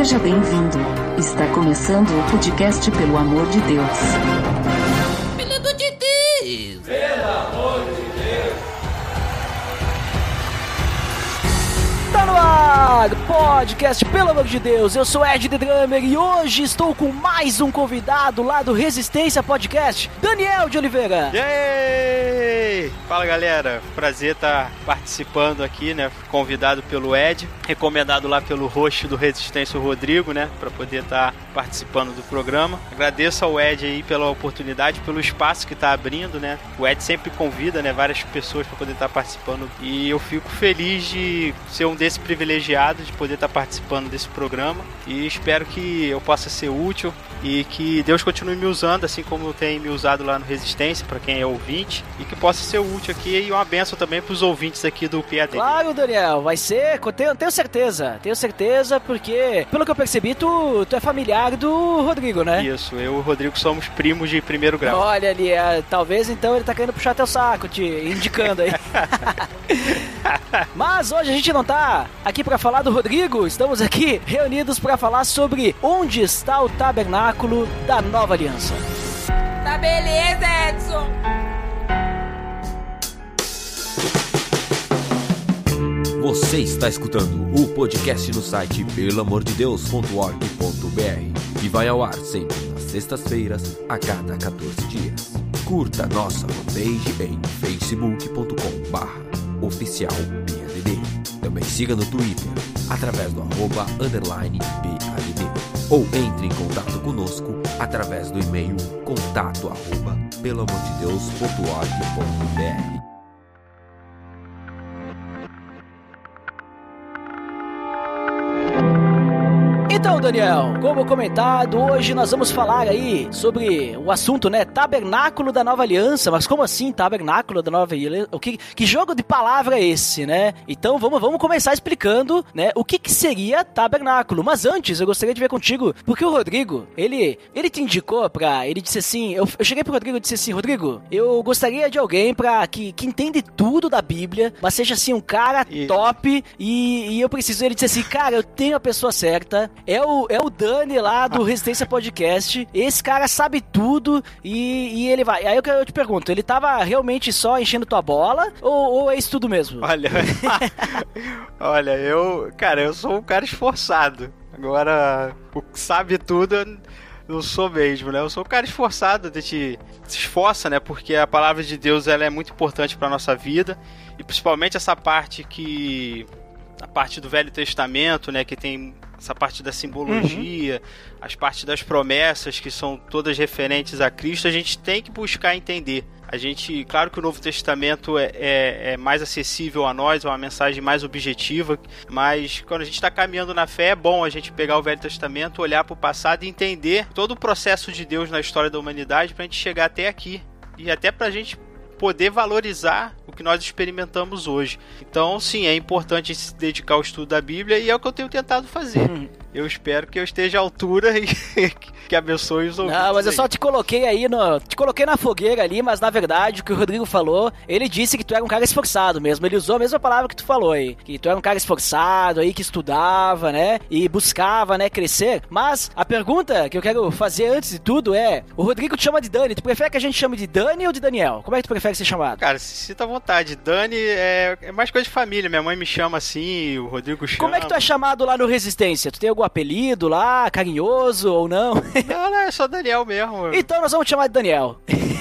Seja bem-vindo. Está começando o podcast Pelo Amor de Deus. Pelo amor de Deus! Pelo amor de Deus! Tá no ar, podcast Pelo Amor de Deus. Eu sou Ed The Drummer e hoje estou com mais um convidado lá do Resistência Podcast, Daniel de Oliveira. Yay! Fala galera, prazer estar participando aqui, né? Convidado pelo Ed, recomendado lá pelo host do Resistência Rodrigo, né? Para poder estar participando do programa. Agradeço ao Ed aí pela oportunidade, pelo espaço que está abrindo, né? O Ed sempre convida, né? Várias pessoas para poder estar participando e eu fico feliz de ser um desses privilegiados de poder estar participando desse programa e espero que eu possa ser útil e que Deus continue me usando, assim como tem me usado lá no Resistência, para quem é ouvinte, e que possa ser útil aqui e uma benção também para os ouvintes aqui do PAD. Claro, Daniel, vai ser, tenho, tenho certeza, tenho certeza, porque pelo que eu percebi, tu, tu é familiar do Rodrigo, né? Isso, eu e o Rodrigo somos primos de primeiro grau. Olha ali, é, talvez então ele tá querendo puxar teu saco, te indicando aí. Mas hoje a gente não tá aqui para falar do Rodrigo, estamos aqui reunidos para falar sobre onde está o tabernáculo da nova aliança. Tá beleza, Edson! Você está escutando o podcast no site pelamordedeus.org.br e vai ao ar sempre nas sextas-feiras, a cada 14 dias. Curta nossa fanpage em facebook.com barra oficial PADD. Também siga no Twitter, através do arroba underline PADD. Ou entre em contato conosco através do e-mail contato Daniel, como comentado, hoje nós vamos falar aí sobre o assunto, né? Tabernáculo da Nova Aliança. Mas como assim, Tabernáculo da Nova Aliança? O que, que jogo de palavra é esse, né? Então vamos, vamos começar explicando, né? O que, que seria tabernáculo. Mas antes, eu gostaria de ver contigo, porque o Rodrigo, ele, ele te indicou pra. Ele disse assim: eu, eu cheguei pro Rodrigo e disse assim: Rodrigo, eu gostaria de alguém pra, que, que entende tudo da Bíblia, mas seja assim um cara E- top. E, e eu preciso. Ele disse assim: cara, eu tenho a pessoa certa. É o, é o Dani lá do Resistência Podcast. Esse cara sabe tudo e, e ele vai. Aí eu, eu te pergunto: ele tava realmente só enchendo tua bola ou, ou é isso tudo mesmo? Olha, olha, eu, cara, eu sou um cara esforçado. Agora, o que sabe tudo, eu não sou mesmo, né? Eu sou um cara esforçado, a gente se esforça, né? Porque a palavra de Deus ela é muito importante para nossa vida e principalmente essa parte que a parte do Velho Testamento, né, que tem essa parte da simbologia, as partes das promessas que são todas referentes a Cristo, a gente tem que buscar entender. A gente, claro que o Novo Testamento é, é- é mais acessível a nós, é uma mensagem mais objetiva, mas quando a gente está caminhando na fé, é bom a gente pegar o Velho Testamento, olhar para o passado e entender todo o processo de Deus na história da humanidade para a gente chegar até aqui e até para a gente poder valorizar o que nós experimentamos hoje. Então, sim, é importante se dedicar ao estudo da Bíblia e é o que eu tenho tentado fazer. Eu espero que eu esteja à altura e que abençoe os ouvintes. Não, mas eu aí. só te coloquei aí no. Te coloquei na fogueira ali, mas na verdade o que o Rodrigo falou, ele disse que tu era um cara esforçado mesmo. Ele usou a mesma palavra que tu falou aí. Que tu era um cara esforçado aí, que estudava, né? E buscava, né, crescer. Mas a pergunta que eu quero fazer antes de tudo é: o Rodrigo te chama de Dani. Tu prefere que a gente chame de Dani ou de Daniel? Como é que tu prefere ser chamado? Cara, se sinta à vontade. Dani é, é mais coisa de família. Minha mãe me chama assim, o Rodrigo chama. Como é que tu é chamado lá no Resistência? Tu tem algum apelido lá, carinhoso ou não? Não, não, é só Daniel mesmo. então nós vamos chamar de Daniel.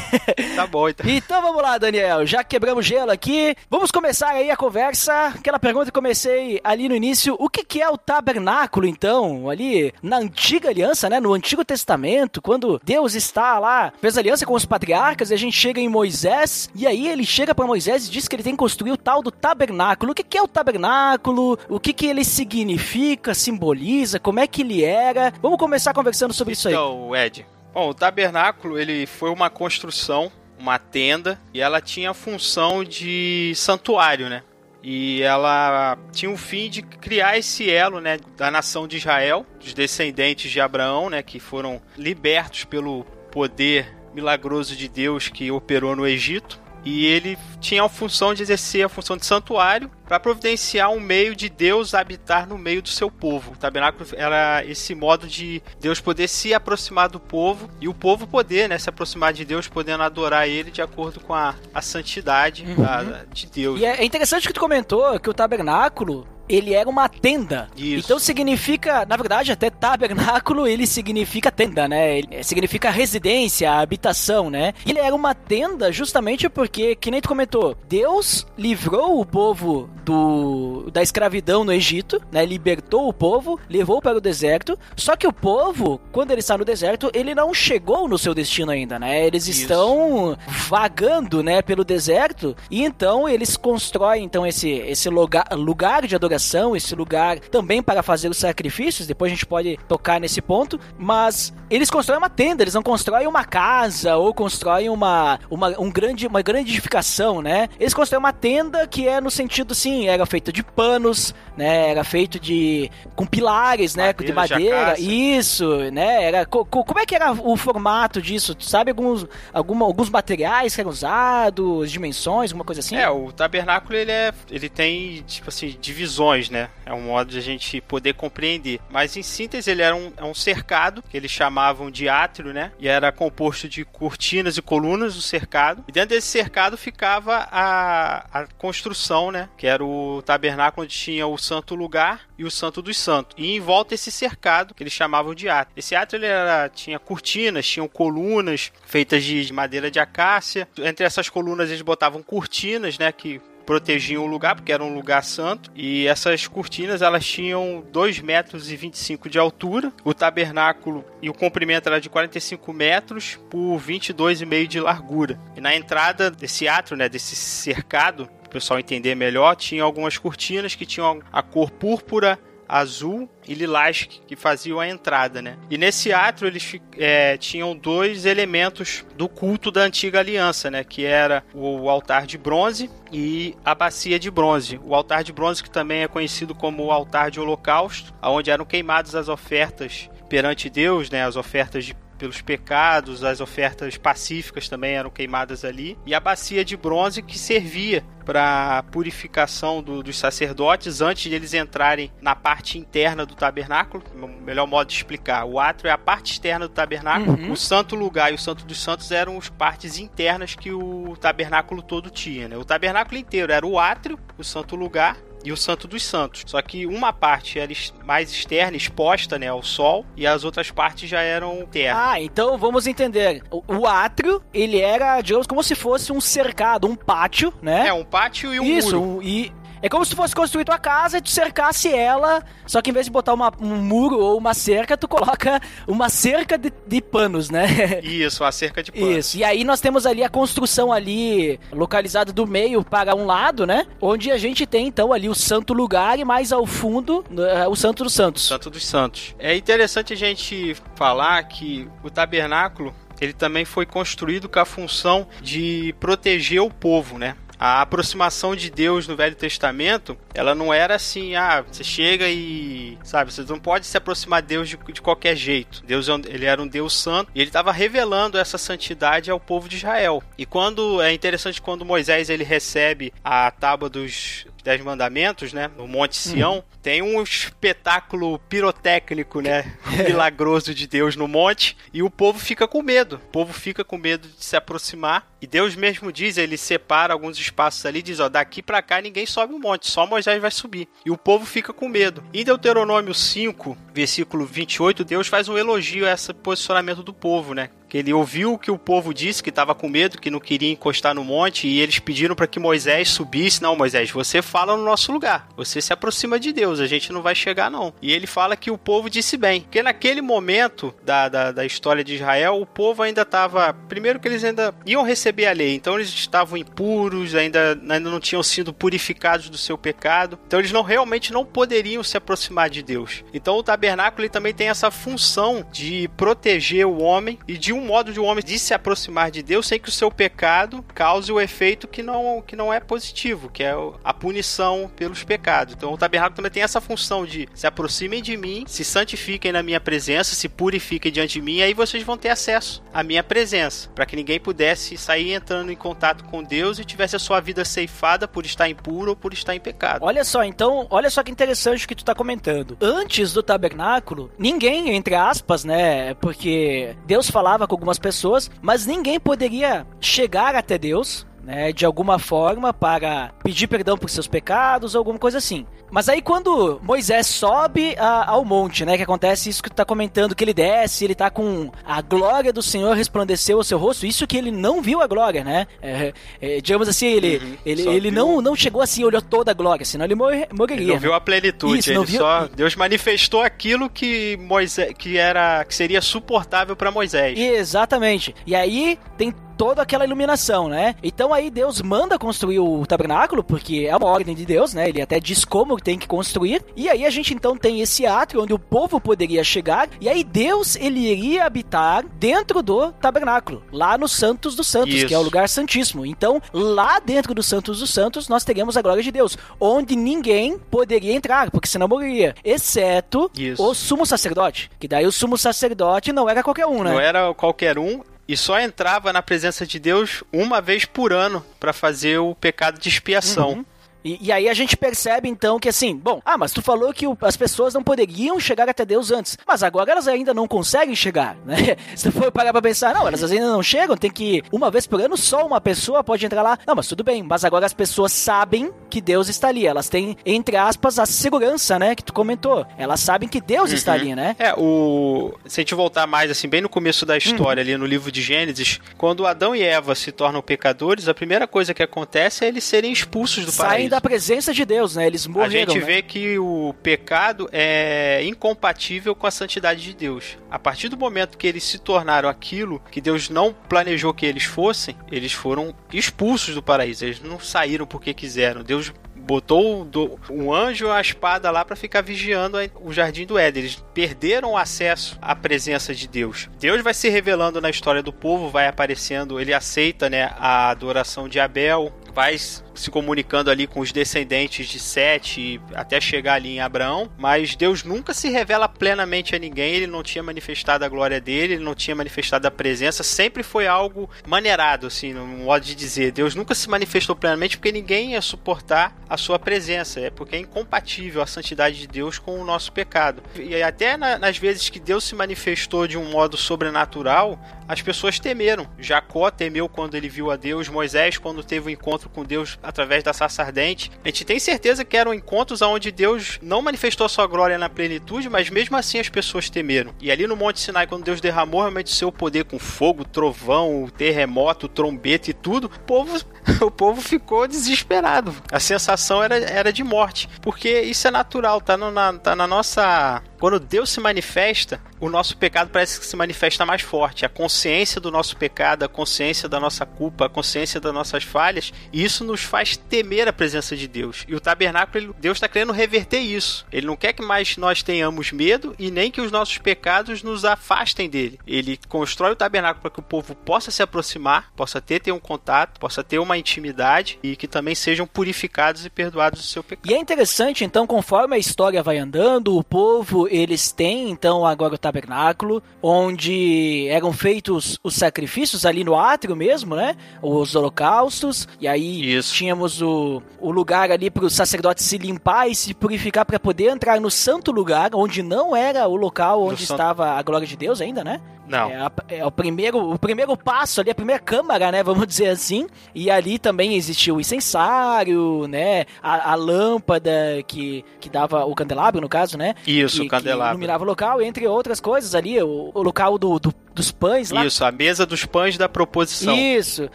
Tá bom, então. Então vamos lá, Daniel. Já quebramos gelo aqui. Vamos começar aí a conversa. Aquela pergunta que comecei ali no início. O que, que é o tabernáculo, então? Ali na antiga aliança, né? No Antigo Testamento, quando Deus está lá, fez aliança com os patriarcas, e a gente chega em Moisés, e aí ele chega para Moisés e diz que ele tem que construir o tal do tabernáculo. O que, que é o tabernáculo? O que, que ele significa, simboliza? Como é que ele era? Vamos começar conversando sobre isso aí. Então, Ed. Bom, o tabernáculo ele foi uma construção, uma tenda, e ela tinha a função de santuário, né? E ela tinha o fim de criar esse elo, né, da nação de Israel, dos descendentes de Abraão, né, que foram libertos pelo poder milagroso de Deus que operou no Egito. E ele tinha a função de exercer a função de santuário para providenciar um meio de Deus habitar no meio do seu povo. O tabernáculo era esse modo de Deus poder se aproximar do povo e o povo poder né, se aproximar de Deus, podendo adorar ele de acordo com a, a santidade uhum. de Deus. E é interessante que tu comentou que o tabernáculo ele era uma tenda. Isso. Então significa, na verdade, até tabernáculo, ele significa tenda, né? Ele significa residência, habitação, né? Ele era uma tenda justamente porque, que nem tu comentou, Deus livrou o povo do da escravidão no Egito, né? Libertou o povo, levou para o deserto. Só que o povo, quando ele está no deserto, ele não chegou no seu destino ainda, né? Eles Isso. estão vagando, né, pelo deserto. E então eles constroem então esse esse lugar, lugar de adoração esse lugar também para fazer os sacrifícios, depois a gente pode tocar nesse ponto, mas eles constroem uma tenda, eles não constroem uma casa ou constroem uma, uma, um grande, uma grande edificação, né? Eles constroem uma tenda que é no sentido assim, era feita de panos, né? Era feito de com pilares, né? Madeira, de madeira, isso, né? Era co, co, como é que era o formato disso? Tu sabe alguns alguma, alguns materiais que eram usados, dimensões, alguma coisa assim? É, o tabernáculo ele é ele tem tipo assim divisões, né? É um modo de a gente poder compreender. Mas em síntese ele era um, é um cercado que eles chamavam de átrio, né? E era composto de cortinas e colunas o cercado. E dentro desse cercado ficava a, a construção, né? Que era o tabernáculo onde tinha o santo lugar e o santo dos santos. E em volta esse cercado, que eles chamavam de átrio. Esse átrio ele era, tinha cortinas, tinham colunas feitas de madeira de acácia. Entre essas colunas eles botavam cortinas, né? Que protegiam o lugar, porque era um lugar santo. E essas cortinas, elas tinham 2 metros e 25 de altura. O tabernáculo e o comprimento era de 45 metros por 22,5 de largura. E na entrada desse átrio, né, desse cercado, o pessoal entender melhor, tinha algumas cortinas que tinham a cor púrpura, azul e lilás que faziam a entrada, né? E nesse átrio eles é, tinham dois elementos do culto da antiga aliança, né? Que era o altar de bronze e a bacia de bronze. O altar de bronze que também é conhecido como o altar de holocausto, onde eram queimadas as ofertas perante Deus, né? As ofertas de pelos pecados, as ofertas pacíficas também eram queimadas ali, e a bacia de bronze que servia para purificação do, dos sacerdotes antes de eles entrarem na parte interna do tabernáculo. O melhor modo de explicar: o átrio é a parte externa do tabernáculo, uhum. o santo lugar e o santo dos santos eram as partes internas que o tabernáculo todo tinha. Né? O tabernáculo inteiro era o átrio, o santo lugar e o Santo dos Santos. Só que uma parte era mais externa, exposta né, ao sol, e as outras partes já eram internas. Ah, então vamos entender. O, o átrio, ele era, digamos, como se fosse um cercado, um pátio, né? É, um pátio e um Isso, muro. Isso, e é como se tu fosse construir tua casa e tu cercasse ela, só que em vez de botar uma, um muro ou uma cerca, tu coloca uma cerca de, de panos, né? Isso, a cerca de panos. Isso, e aí nós temos ali a construção ali, localizada do meio para um lado, né? Onde a gente tem então ali o santo lugar e mais ao fundo né, o santo dos santos. Santo dos santos. É interessante a gente falar que o tabernáculo ele também foi construído com a função de proteger o povo, né? A aproximação de Deus no Velho Testamento, ela não era assim, ah, você chega e, sabe, você não pode se aproximar de Deus de, de qualquer jeito. Deus, é ele era um Deus santo e ele estava revelando essa santidade ao povo de Israel. E quando, é interessante quando Moisés ele recebe a tábua dos Dez Mandamentos, né? No Monte Sião, uhum. tem um espetáculo pirotécnico, né? Milagroso de Deus no monte. E o povo fica com medo. O povo fica com medo de se aproximar. E Deus mesmo diz, ele separa alguns espaços ali, diz, ó, daqui para cá ninguém sobe o monte, só Moisés vai subir. E o povo fica com medo. Em Deuteronômio 5, versículo 28, Deus faz um elogio a esse posicionamento do povo, né? Que ele ouviu o que o povo disse, que estava com medo, que não queria encostar no monte, e eles pediram para que Moisés subisse. Não, Moisés, você fala no nosso lugar. Você se aproxima de Deus, a gente não vai chegar, não. E ele fala que o povo disse bem. Porque naquele momento da, da, da história de Israel, o povo ainda estava. Primeiro que eles ainda iam receber a lei, então eles estavam impuros, ainda, ainda não tinham sido purificados do seu pecado. Então eles não realmente não poderiam se aproximar de Deus. Então o tabernáculo também tem essa função de proteger o homem e de nenhum modo de um homem de se aproximar de Deus sem que o seu pecado cause o efeito que não, que não é positivo, que é a punição pelos pecados. Então o tabernáculo também tem essa função de se aproximem de mim, se santifiquem na minha presença, se purifiquem diante de mim, e aí vocês vão ter acesso à minha presença, para que ninguém pudesse sair entrando em contato com Deus e tivesse a sua vida ceifada por estar impuro ou por estar em pecado. Olha só, então, olha só que interessante o que tu tá comentando. Antes do tabernáculo, ninguém, entre aspas, né, porque Deus falava com algumas pessoas, mas ninguém poderia chegar até Deus né, de alguma forma para pedir perdão por seus pecados ou alguma coisa assim. Mas aí quando Moisés sobe a, ao monte, né, que acontece isso que tu tá comentando, que ele desce, ele tá com a glória do Senhor resplandeceu o seu rosto, isso que ele não viu a glória, né? É, é, digamos assim, ele, uhum, ele, ele não, não chegou assim, olhou toda a glória, senão ele mor morreria. Ele não viu a plenitude, isso, ele viu... só Deus manifestou aquilo que Moisés que era que seria suportável para Moisés. Exatamente. E aí tem toda aquela iluminação, né? Então aí Deus manda construir o tabernáculo, porque é uma ordem de Deus, né? Ele até diz como tem que construir. E aí a gente então tem esse átrio onde o povo poderia chegar, e aí Deus ele iria habitar dentro do tabernáculo, lá no Santos dos Santos, Isso. que é o lugar santíssimo. Então, lá dentro do Santos dos Santos, nós teríamos a glória de Deus, onde ninguém poderia entrar, porque senão morreria, exceto Isso. o sumo sacerdote, que daí o sumo sacerdote não era qualquer um, né? Não era qualquer um, e só entrava na presença de Deus uma vez por ano para fazer o pecado de expiação. Uhum. E, e, aí a gente percebe então que assim, bom, ah, mas tu falou que o, as pessoas não poderiam chegar até Deus antes, mas agora elas ainda não conseguem chegar, né? Se tu for parar pra pensar, não, elas ainda não chegam, tem que uma vez por ano só uma pessoa pode entrar lá. Não, mas tudo bem, mas agora as pessoas sabem que Deus está ali, elas têm, entre aspas, a segurança, né, que tu comentou. Elas sabem que Deus uhum. está ali, né? É, o. Se a gente voltar mais, assim, bem no começo da história, ali no livro de Gênesis, quando Adão e Eva se tornam pecadores, a primeira coisa que acontece é eles serem expulsos do Saem paraíso da presença de Deus, né? Eles morreram. A gente né? vê que o pecado é incompatível com a santidade de Deus. A partir do momento que eles se tornaram aquilo que Deus não planejou que eles fossem, eles foram expulsos do paraíso. Eles não saíram porque quiseram. Deus botou um anjo a espada lá para ficar vigiando o jardim do Éden. Eles perderam o acesso à presença de Deus. Deus vai se revelando na história do povo, vai aparecendo, ele aceita, né, a adoração de Abel, vai se comunicando ali com os descendentes de Sete até chegar ali em Abraão, mas Deus nunca se revela plenamente a ninguém, ele não tinha manifestado a glória dele, ele não tinha manifestado a presença, sempre foi algo maneirado, assim, no modo de dizer. Deus nunca se manifestou plenamente porque ninguém ia suportar a sua presença, é porque é incompatível a santidade de Deus com o nosso pecado. E até na, nas vezes que Deus se manifestou de um modo sobrenatural, as pessoas temeram. Jacó temeu quando ele viu a Deus, Moisés quando teve o um encontro com Deus através da sarça ardente. A gente tem certeza que eram encontros onde Deus não manifestou sua glória na plenitude, mas mesmo assim as pessoas temeram. E ali no Monte Sinai, quando Deus derramou realmente o seu poder com fogo, trovão, terremoto, trombeta e tudo, o povo, o povo ficou desesperado. A sensação era, era de morte, porque isso é natural, tá, no, na, tá na nossa quando Deus se manifesta, o nosso pecado parece que se manifesta mais forte. A consciência do nosso pecado, a consciência da nossa culpa, a consciência das nossas falhas, e isso nos faz temer a presença de Deus. E o tabernáculo, Deus está querendo reverter isso. Ele não quer que mais nós tenhamos medo e nem que os nossos pecados nos afastem dele. Ele constrói o tabernáculo para que o povo possa se aproximar, possa ter, ter um contato, possa ter uma intimidade e que também sejam purificados e perdoados do seu pecado. E é interessante, então, conforme a história vai andando, o povo eles têm então agora o tabernáculo, onde eram feitos os sacrifícios ali no átrio mesmo, né? Os holocaustos, e aí Isso. tínhamos o, o lugar ali para o sacerdote se limpar e se purificar para poder entrar no santo lugar, onde não era o local onde estava a glória de Deus ainda, né? Não. É, a, é, o, primeiro, o primeiro passo ali, a primeira câmara, né? Vamos dizer assim. E ali também existia o incensário, né? A, a lâmpada que, que dava o candelabro, no caso, né? Isso, o candelabro. iluminava o local, entre outras coisas ali, o, o local do, do dos pães lá. Isso, a mesa dos pães da proposição. Isso.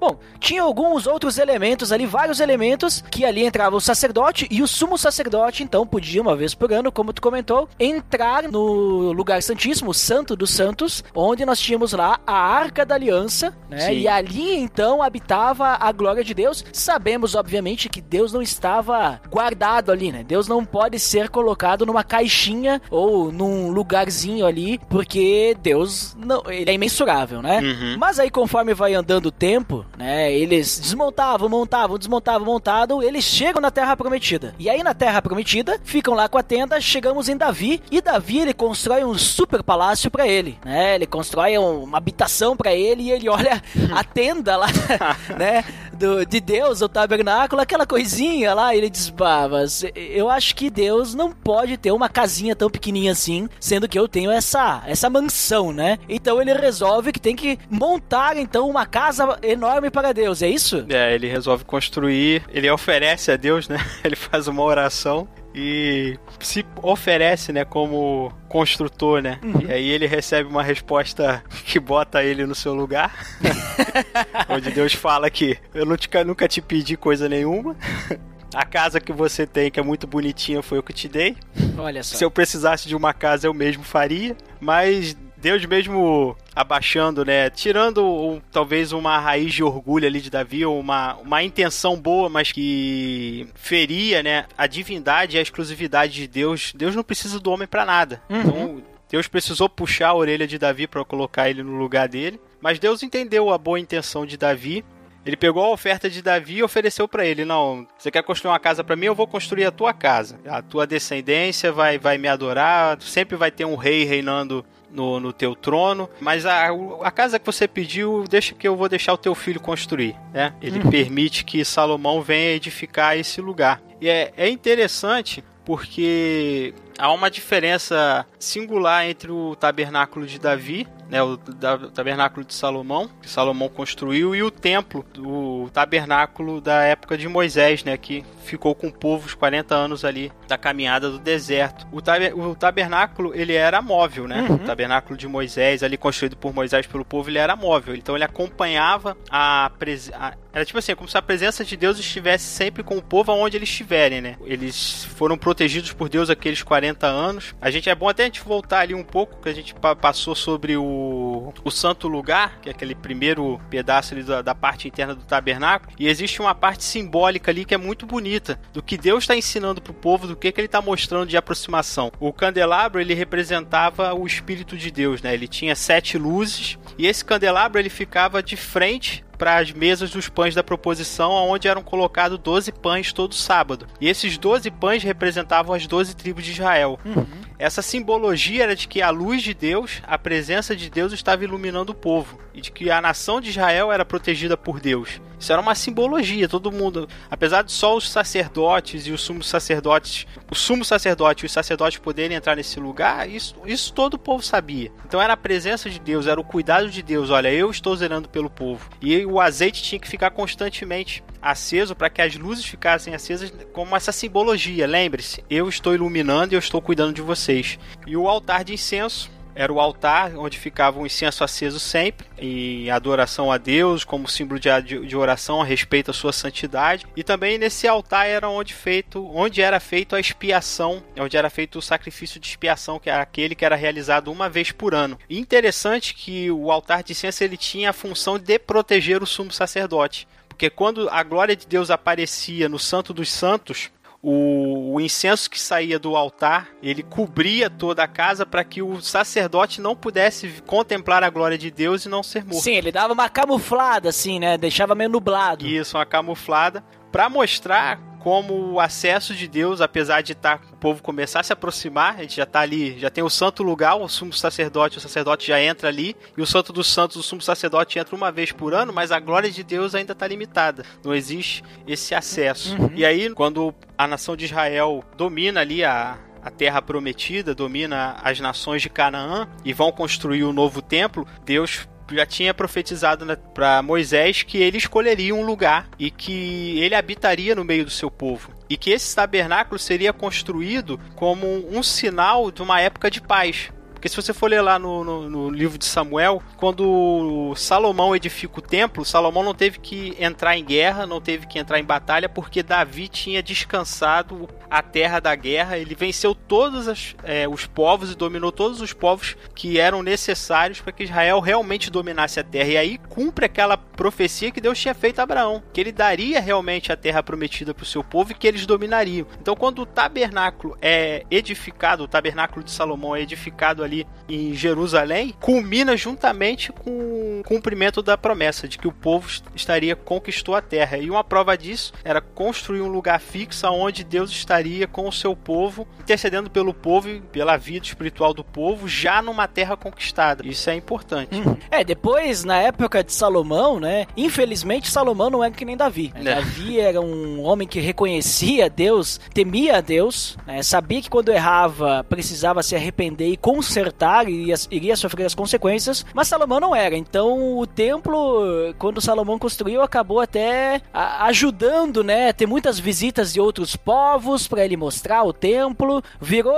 Bom, tinha alguns outros elementos ali, vários elementos, que ali entrava o sacerdote e o sumo sacerdote, então, podia, uma vez por ano, como tu comentou, entrar no lugar santíssimo, o santo dos santos, onde nós tínhamos lá a Arca da Aliança, né? Sim. E ali, então, habitava a glória de Deus. Sabemos, obviamente, que Deus não estava guardado ali, né? Deus não pode ser colocado numa caixinha ou num lugarzinho ali, porque Deus não ele é imensurável, né? Uhum. Mas aí, conforme vai andando o tempo, né? Eles desmontavam, montavam, desmontavam, montavam, eles chegam na Terra Prometida. E aí, na Terra Prometida, ficam lá com a tenda, chegamos em Davi, e Davi, ele constrói um super palácio para ele, né? Ele constrói uma habitação para ele e ele olha a tenda lá, né? Do, de Deus, o tabernáculo, aquela coisinha lá, ele diz, bah, mas eu acho que Deus não pode ter uma casinha tão pequenininha assim, sendo que eu tenho essa, essa mansão, né? Então ele resolve que tem que montar, então, uma casa enorme para Deus, é isso? É, ele resolve construir, ele oferece a Deus, né? Ele faz uma oração e se oferece, né, como construtor, né? Uhum. E aí ele recebe uma resposta que bota ele no seu lugar. onde Deus fala que eu não te- nunca te pedi coisa nenhuma. A casa que você tem, que é muito bonitinha, foi eu que te dei. Olha só. Se eu precisasse de uma casa, eu mesmo faria. Mas Deus mesmo abaixando, né? Tirando um- talvez uma raiz de orgulho ali de Davi, ou uma, uma intenção boa, mas que feria, né? A divindade e a exclusividade de Deus. Deus não precisa do homem pra nada. Então, Deus precisou puxar a orelha de Davi para colocar ele no lugar dele. Mas Deus entendeu a boa intenção de Davi. Ele pegou a oferta de Davi e ofereceu para ele: Não, você quer construir uma casa para mim? Eu vou construir a tua casa. A tua descendência vai, vai me adorar. Sempre vai ter um rei reinando no, no teu trono. Mas a, a casa que você pediu, deixa que eu vou deixar o teu filho construir. Né? Ele permite que Salomão venha edificar esse lugar. E é, é interessante porque há uma diferença singular entre o tabernáculo de Davi, né, o tabernáculo de Salomão, que Salomão construiu, e o templo, o tabernáculo da época de Moisés, né, que ficou com o povo os 40 anos ali da caminhada do deserto. O, taber- o tabernáculo, ele era móvel, né? O tabernáculo de Moisés, ali construído por Moisés pelo povo, ele era móvel. Então ele acompanhava a, pres- a era tipo assim, como se a presença de Deus estivesse sempre com o povo aonde eles estiverem, né? Eles foram protegidos por Deus aqueles 40 anos. A gente é bom até a gente voltar ali um pouco, que a gente pa- passou sobre o, o santo lugar, que é aquele primeiro pedaço ali da, da parte interna do tabernáculo. E existe uma parte simbólica ali que é muito bonita, do que Deus está ensinando pro povo, do que, que ele está mostrando de aproximação. O candelabro, ele representava o Espírito de Deus, né? Ele tinha sete luzes, e esse candelabro, ele ficava de frente para as mesas dos pães da proposição, onde eram colocados 12 pães todo sábado. E esses 12 pães representavam as 12 tribos de Israel. Essa simbologia era de que a luz de Deus, a presença de Deus estava iluminando o povo e de que a nação de Israel era protegida por Deus. Isso era uma simbologia, todo mundo, apesar de só os sacerdotes e os sumos sacerdotes, o sumo sacerdote e os sacerdotes poderem entrar nesse lugar, isso, isso todo o povo sabia. Então era a presença de Deus, era o cuidado de Deus. Olha, eu estou zelando pelo povo. E o azeite tinha que ficar constantemente aceso para que as luzes ficassem acesas como essa simbologia. Lembre-se, eu estou iluminando e eu estou cuidando de vocês. E o altar de incenso era o altar onde ficava o incenso aceso sempre, em adoração a Deus, como símbolo de, de, de oração a respeito à sua santidade. E também nesse altar era onde, feito, onde era feito a expiação, onde era feito o sacrifício de expiação, que era aquele que era realizado uma vez por ano. E interessante que o altar de incenso ele tinha a função de proteger o sumo sacerdote. Porque quando a glória de Deus aparecia no Santo dos Santos, o, o, incenso que saía do altar, ele cobria toda a casa para que o sacerdote não pudesse contemplar a glória de Deus e não ser morto. Sim, ele dava uma camuflada assim, né? Deixava meio nublado. Isso, uma camuflada para mostrar como o acesso de Deus, apesar de estar o povo começar a se aproximar, a gente já está ali, já tem o santo lugar, o sumo sacerdote, o sacerdote já entra ali, e o santo dos santos, o sumo sacerdote entra uma vez por ano, mas a glória de Deus ainda está limitada. Não existe esse acesso. Uhum. E aí, quando a nação de Israel domina ali a, a terra prometida, domina as nações de Canaã e vão construir o um novo templo, Deus já tinha profetizado para Moisés que ele escolheria um lugar e que ele habitaria no meio do seu povo. E que esse tabernáculo seria construído como um sinal de uma época de paz. Porque se você for ler lá no, no, no, livro de Samuel, quando Salomão edifica o templo, Salomão não teve que entrar em guerra, não teve que entrar em batalha, porque Davi tinha descansado a terra da guerra. Ele venceu todos é, os povos e dominou todos os povos que eram necessários para que Israel realmente dominasse a terra. E aí cumpre aquela profecia que Deus tinha feito a Abraão, que ele daria realmente a terra prometida para o seu povo e que eles dominariam. Então, quando o tabernáculo é edificado, o tabernáculo de Salomão é edificado ali em Jerusalém, culmina juntamente com o cumprimento da promessa de que o povo estaria conquistou a terra. E uma prova disso era construir um lugar fixo onde Deus estaria com o seu povo, intercedendo pelo povo e pela vida espiritual do povo, já numa terra conquistada. Isso é importante. Uhum. É, depois, na época de Salomão, né? Infelizmente, Salomão não é que nem Davi. Né? É. Davi era um homem que reconhecia Deus, temia a Deus, né? sabia que quando errava precisava se arrepender e consertar, e iria, iria sofrer as consequências, mas Salomão não era. Então, o templo, quando Salomão construiu, acabou até ajudando, né? Ter muitas visitas de outros povos para ele mostrar o templo. Virou,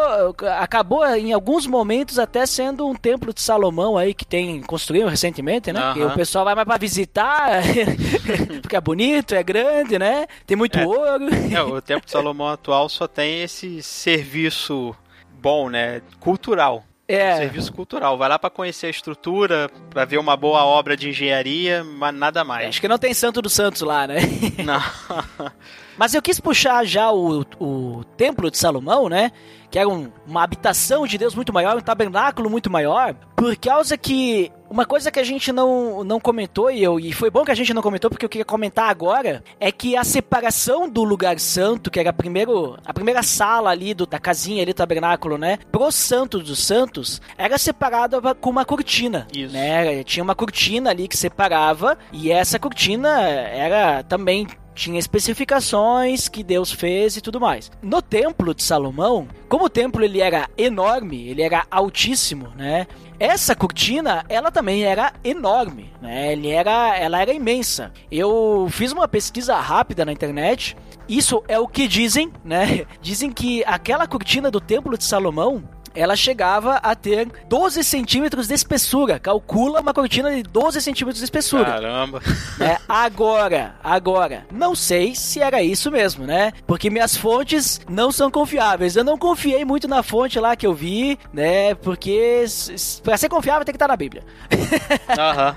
acabou em alguns momentos até sendo um templo de Salomão aí que tem construído recentemente, né? Uhum. O pessoal vai mais para visitar, porque é bonito, é grande, né? Tem muito é. ouro. É, o templo de Salomão atual só tem esse serviço bom, né? Cultural. É. serviço cultural. Vai lá para conhecer a estrutura, para ver uma boa obra de engenharia, mas nada mais. Acho que não tem Santo dos Santos lá, né? Não. mas eu quis puxar já o, o Templo de Salomão, né? que era um, uma habitação de Deus muito maior, um tabernáculo muito maior, por causa que uma coisa que a gente não, não comentou, e, eu, e foi bom que a gente não comentou, porque eu queria comentar agora, é que a separação do lugar santo, que era a, primeiro, a primeira sala ali do, da casinha ali do tabernáculo, né, pro santo dos santos, era separada com uma cortina. Isso. Né? Tinha uma cortina ali que separava, e essa cortina era também tinha especificações que Deus fez e tudo mais. No templo de Salomão, como o templo ele era enorme, ele era altíssimo, né? Essa cortina, ela também era enorme, né? Ele era, ela era imensa. Eu fiz uma pesquisa rápida na internet. Isso é o que dizem, né? Dizem que aquela cortina do templo de Salomão ela chegava a ter 12 centímetros de espessura. Calcula uma cortina de 12 centímetros de espessura. Caramba. É, agora, agora, não sei se era isso mesmo, né? Porque minhas fontes não são confiáveis. Eu não confiei muito na fonte lá que eu vi, né? Porque para ser confiável tem que estar na Bíblia. Uhum.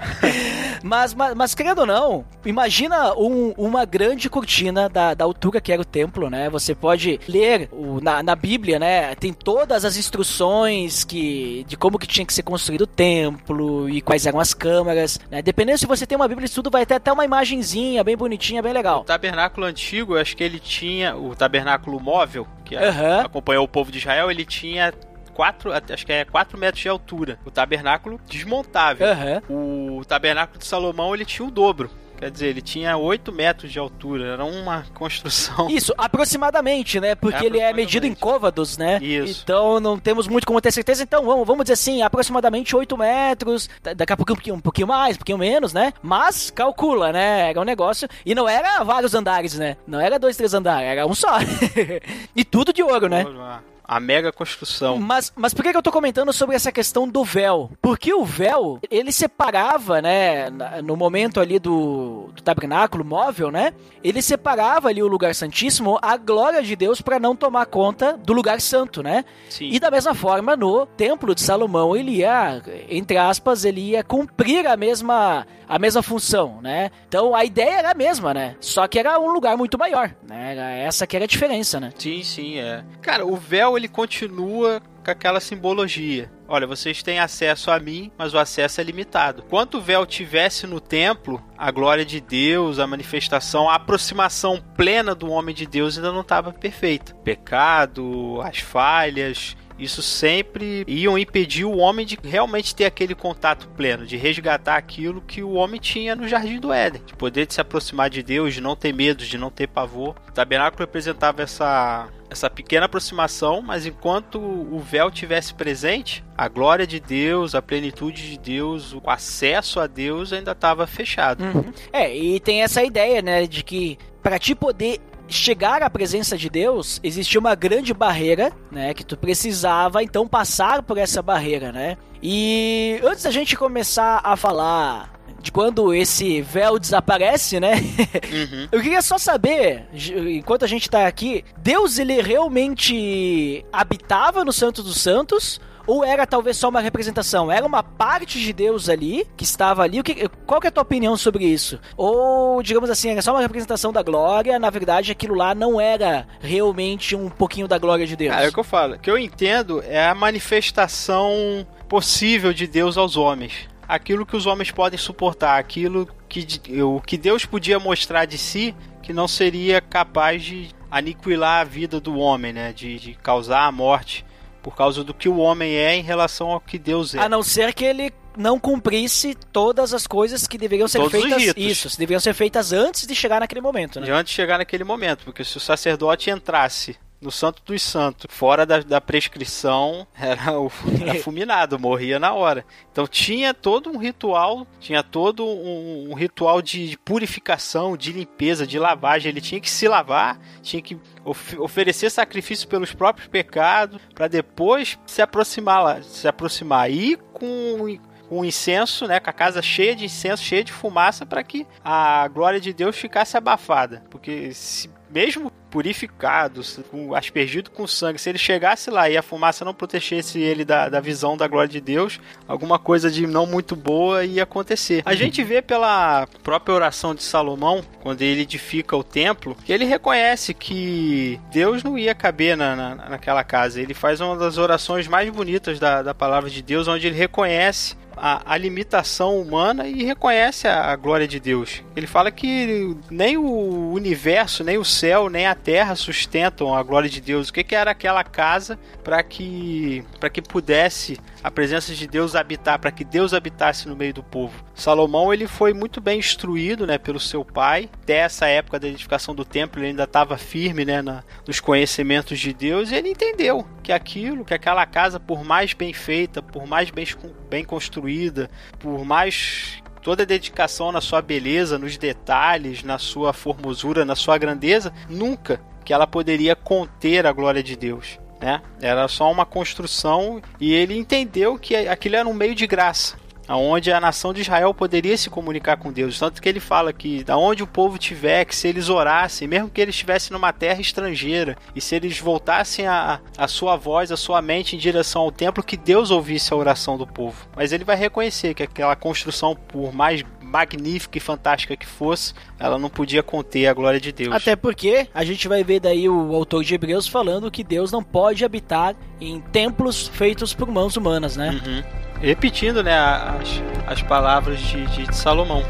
mas, mas, mas, querendo ou não, imagina um, uma grande cortina da, da altura que era o templo, né? Você pode ler o, na, na Bíblia, né? Tem todas as instruções instruções que, de como que tinha que ser construído o templo e quais eram as câmaras, né? Dependendo se você tem uma Bíblia de estudo, vai ter até uma imagenzinha bem bonitinha, bem legal. O tabernáculo antigo, eu acho que ele tinha o tabernáculo móvel, que uhum. acompanhou o povo de Israel, ele tinha 4, acho que é 4 metros de altura. O tabernáculo desmontável. Uhum. O tabernáculo de Salomão, ele tinha o dobro. Quer dizer, ele tinha 8 metros de altura, era uma construção. Isso, aproximadamente, né? Porque é, ele é medido em côvados, né? Isso. Então não temos muito como ter certeza. Então vamos, vamos dizer assim, aproximadamente 8 metros, daqui a pouco um pouquinho, um pouquinho mais, um pouquinho menos, né? Mas calcula, né? Era um negócio. E não era vários andares, né? Não era dois, três andares, era um só. e tudo de ouro, né? Ouro, ah a mega construção. Mas, mas por que, eu tô comentando sobre essa questão do véu? Porque o véu, ele separava, né, no momento ali do, do tabernáculo móvel, né, ele separava ali o lugar santíssimo, a glória de Deus para não tomar conta do lugar santo, né? Sim. E da mesma forma, no templo de Salomão, ele ia, entre aspas, ele ia cumprir a mesma a mesma função, né? Então a ideia era a mesma, né? Só que era um lugar muito maior, né? Era essa que era a diferença, né? Sim, sim, é. Cara, o véu ele continua com aquela simbologia. Olha, vocês têm acesso a mim, mas o acesso é limitado. Quanto o véu tivesse no templo, a glória de Deus, a manifestação, a aproximação plena do homem de Deus ainda não estava perfeita. Pecado, as falhas, isso sempre iam impedir o homem de realmente ter aquele contato pleno, de resgatar aquilo que o homem tinha no jardim do Éden, de poder se aproximar de Deus, de não ter medo, de não ter pavor. O tabernáculo representava essa essa pequena aproximação, mas enquanto o véu tivesse presente, a glória de Deus, a plenitude de Deus, o acesso a Deus ainda estava fechado. Uhum. É, e tem essa ideia, né, de que para te poder chegar à presença de Deus, existia uma grande barreira, né? Que tu precisava então passar por essa barreira, né? E antes da gente começar a falar de quando esse véu desaparece, né? Uhum. Eu queria só saber, enquanto a gente tá aqui, Deus ele realmente habitava no Santo dos Santos Ou era talvez só uma representação? Era uma parte de Deus ali, que estava ali? O que, qual que é a tua opinião sobre isso? Ou, digamos assim, era só uma representação da glória, na verdade aquilo lá não era realmente um pouquinho da glória de Deus? Ah, é o que eu falo. O que eu entendo é a manifestação possível de Deus aos homens. Aquilo que os homens podem suportar, aquilo que o que Deus podia mostrar de si que não seria capaz de aniquilar a vida do homem, né? De, de causar a morte por causa do que o homem é em relação ao que Deus é. A não ser que ele não cumprisse todas as coisas que deveriam ser Todos os feitas. ritos. Isso, deveriam ser feitas antes de chegar naquele momento, né? de antes de chegar naquele momento, porque se o sacerdote entrasse no Santo dos Santos, fora da, da prescrição, era, o, era fulminado, morria na hora. Então tinha todo um ritual, tinha todo um, um ritual de purificação, de limpeza, de lavagem. Ele tinha que se lavar, tinha que of- oferecer sacrifício pelos próprios pecados, para depois se aproximar lá, se aproximar. E com com incenso, né, com a casa cheia de incenso, cheia de fumaça, para que a glória de Deus ficasse abafada. Porque se, mesmo purificado, aspergido com sangue, se ele chegasse lá e a fumaça não protegesse ele da, da visão da glória de Deus, alguma coisa de não muito boa ia acontecer. A gente vê pela própria oração de Salomão, quando ele edifica o templo, que ele reconhece que Deus não ia caber na, na- naquela casa. Ele faz uma das orações mais bonitas da, da palavra de Deus, onde ele reconhece a, a limitação humana e reconhece a, a glória de Deus. Ele fala que nem o universo, nem o céu, nem a terra sustentam a glória de Deus. O que, que era aquela casa para que para que pudesse a presença de Deus habitar, para que Deus habitasse no meio do povo. Salomão ele foi muito bem instruído, né, pelo seu pai. Até essa época da edificação do templo, ele ainda estava firme, né, na, nos conhecimentos de Deus. E ele entendeu que aquilo, que aquela casa, por mais bem feita, por mais bem, bem construída, por mais toda a dedicação na sua beleza, nos detalhes, na sua formosura, na sua grandeza, nunca que ela poderia conter a glória de Deus. Né? Era só uma construção e ele entendeu que aquilo era um meio de graça, aonde a nação de Israel poderia se comunicar com Deus. Tanto que ele fala que da onde o povo tiver, que se eles orassem, mesmo que eles estivessem numa terra estrangeira, e se eles voltassem a, a sua voz, a sua mente em direção ao templo, que Deus ouvisse a oração do povo. Mas ele vai reconhecer que aquela construção, por mais magnífica e fantástica que fosse, ela não podia conter a glória de Deus. Até porque a gente vai ver daí o autor de Hebreus falando que Deus não pode habitar em templos feitos por mãos humanas, né? Uhum. Repetindo, né, as, as palavras de, de, de Salomão.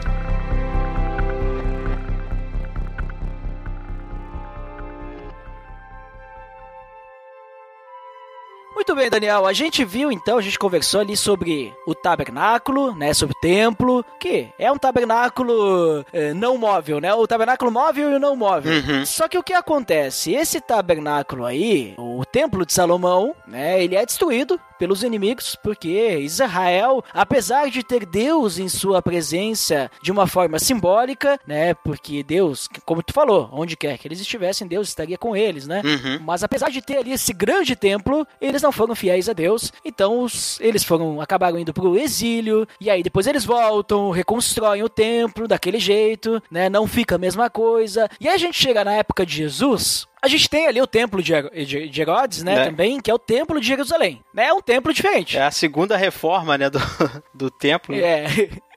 Bem, Daniel. A gente viu então, a gente conversou ali sobre o tabernáculo, né? Sobre o templo, que é um tabernáculo eh, não móvel, né? O tabernáculo móvel e o não móvel. Uhum. Só que o que acontece? Esse tabernáculo aí, o templo de Salomão, né? Ele é destruído pelos inimigos, porque Israel, apesar de ter Deus em sua presença de uma forma simbólica, né? Porque Deus, como tu falou, onde quer que eles estivessem, Deus estaria com eles, né? Uhum. Mas apesar de ter ali esse grande templo, eles não foram fiéis a Deus. Então os, eles foram acabaram indo pro exílio e aí depois eles voltam, reconstroem o templo daquele jeito, né? Não fica a mesma coisa. E aí a gente chega na época de Jesus, a gente tem ali o templo de, Her- de- de Herodes, né, Né? também, que é o templo de Jerusalém. Né? É um templo diferente. É a segunda reforma, né, do, do templo. É.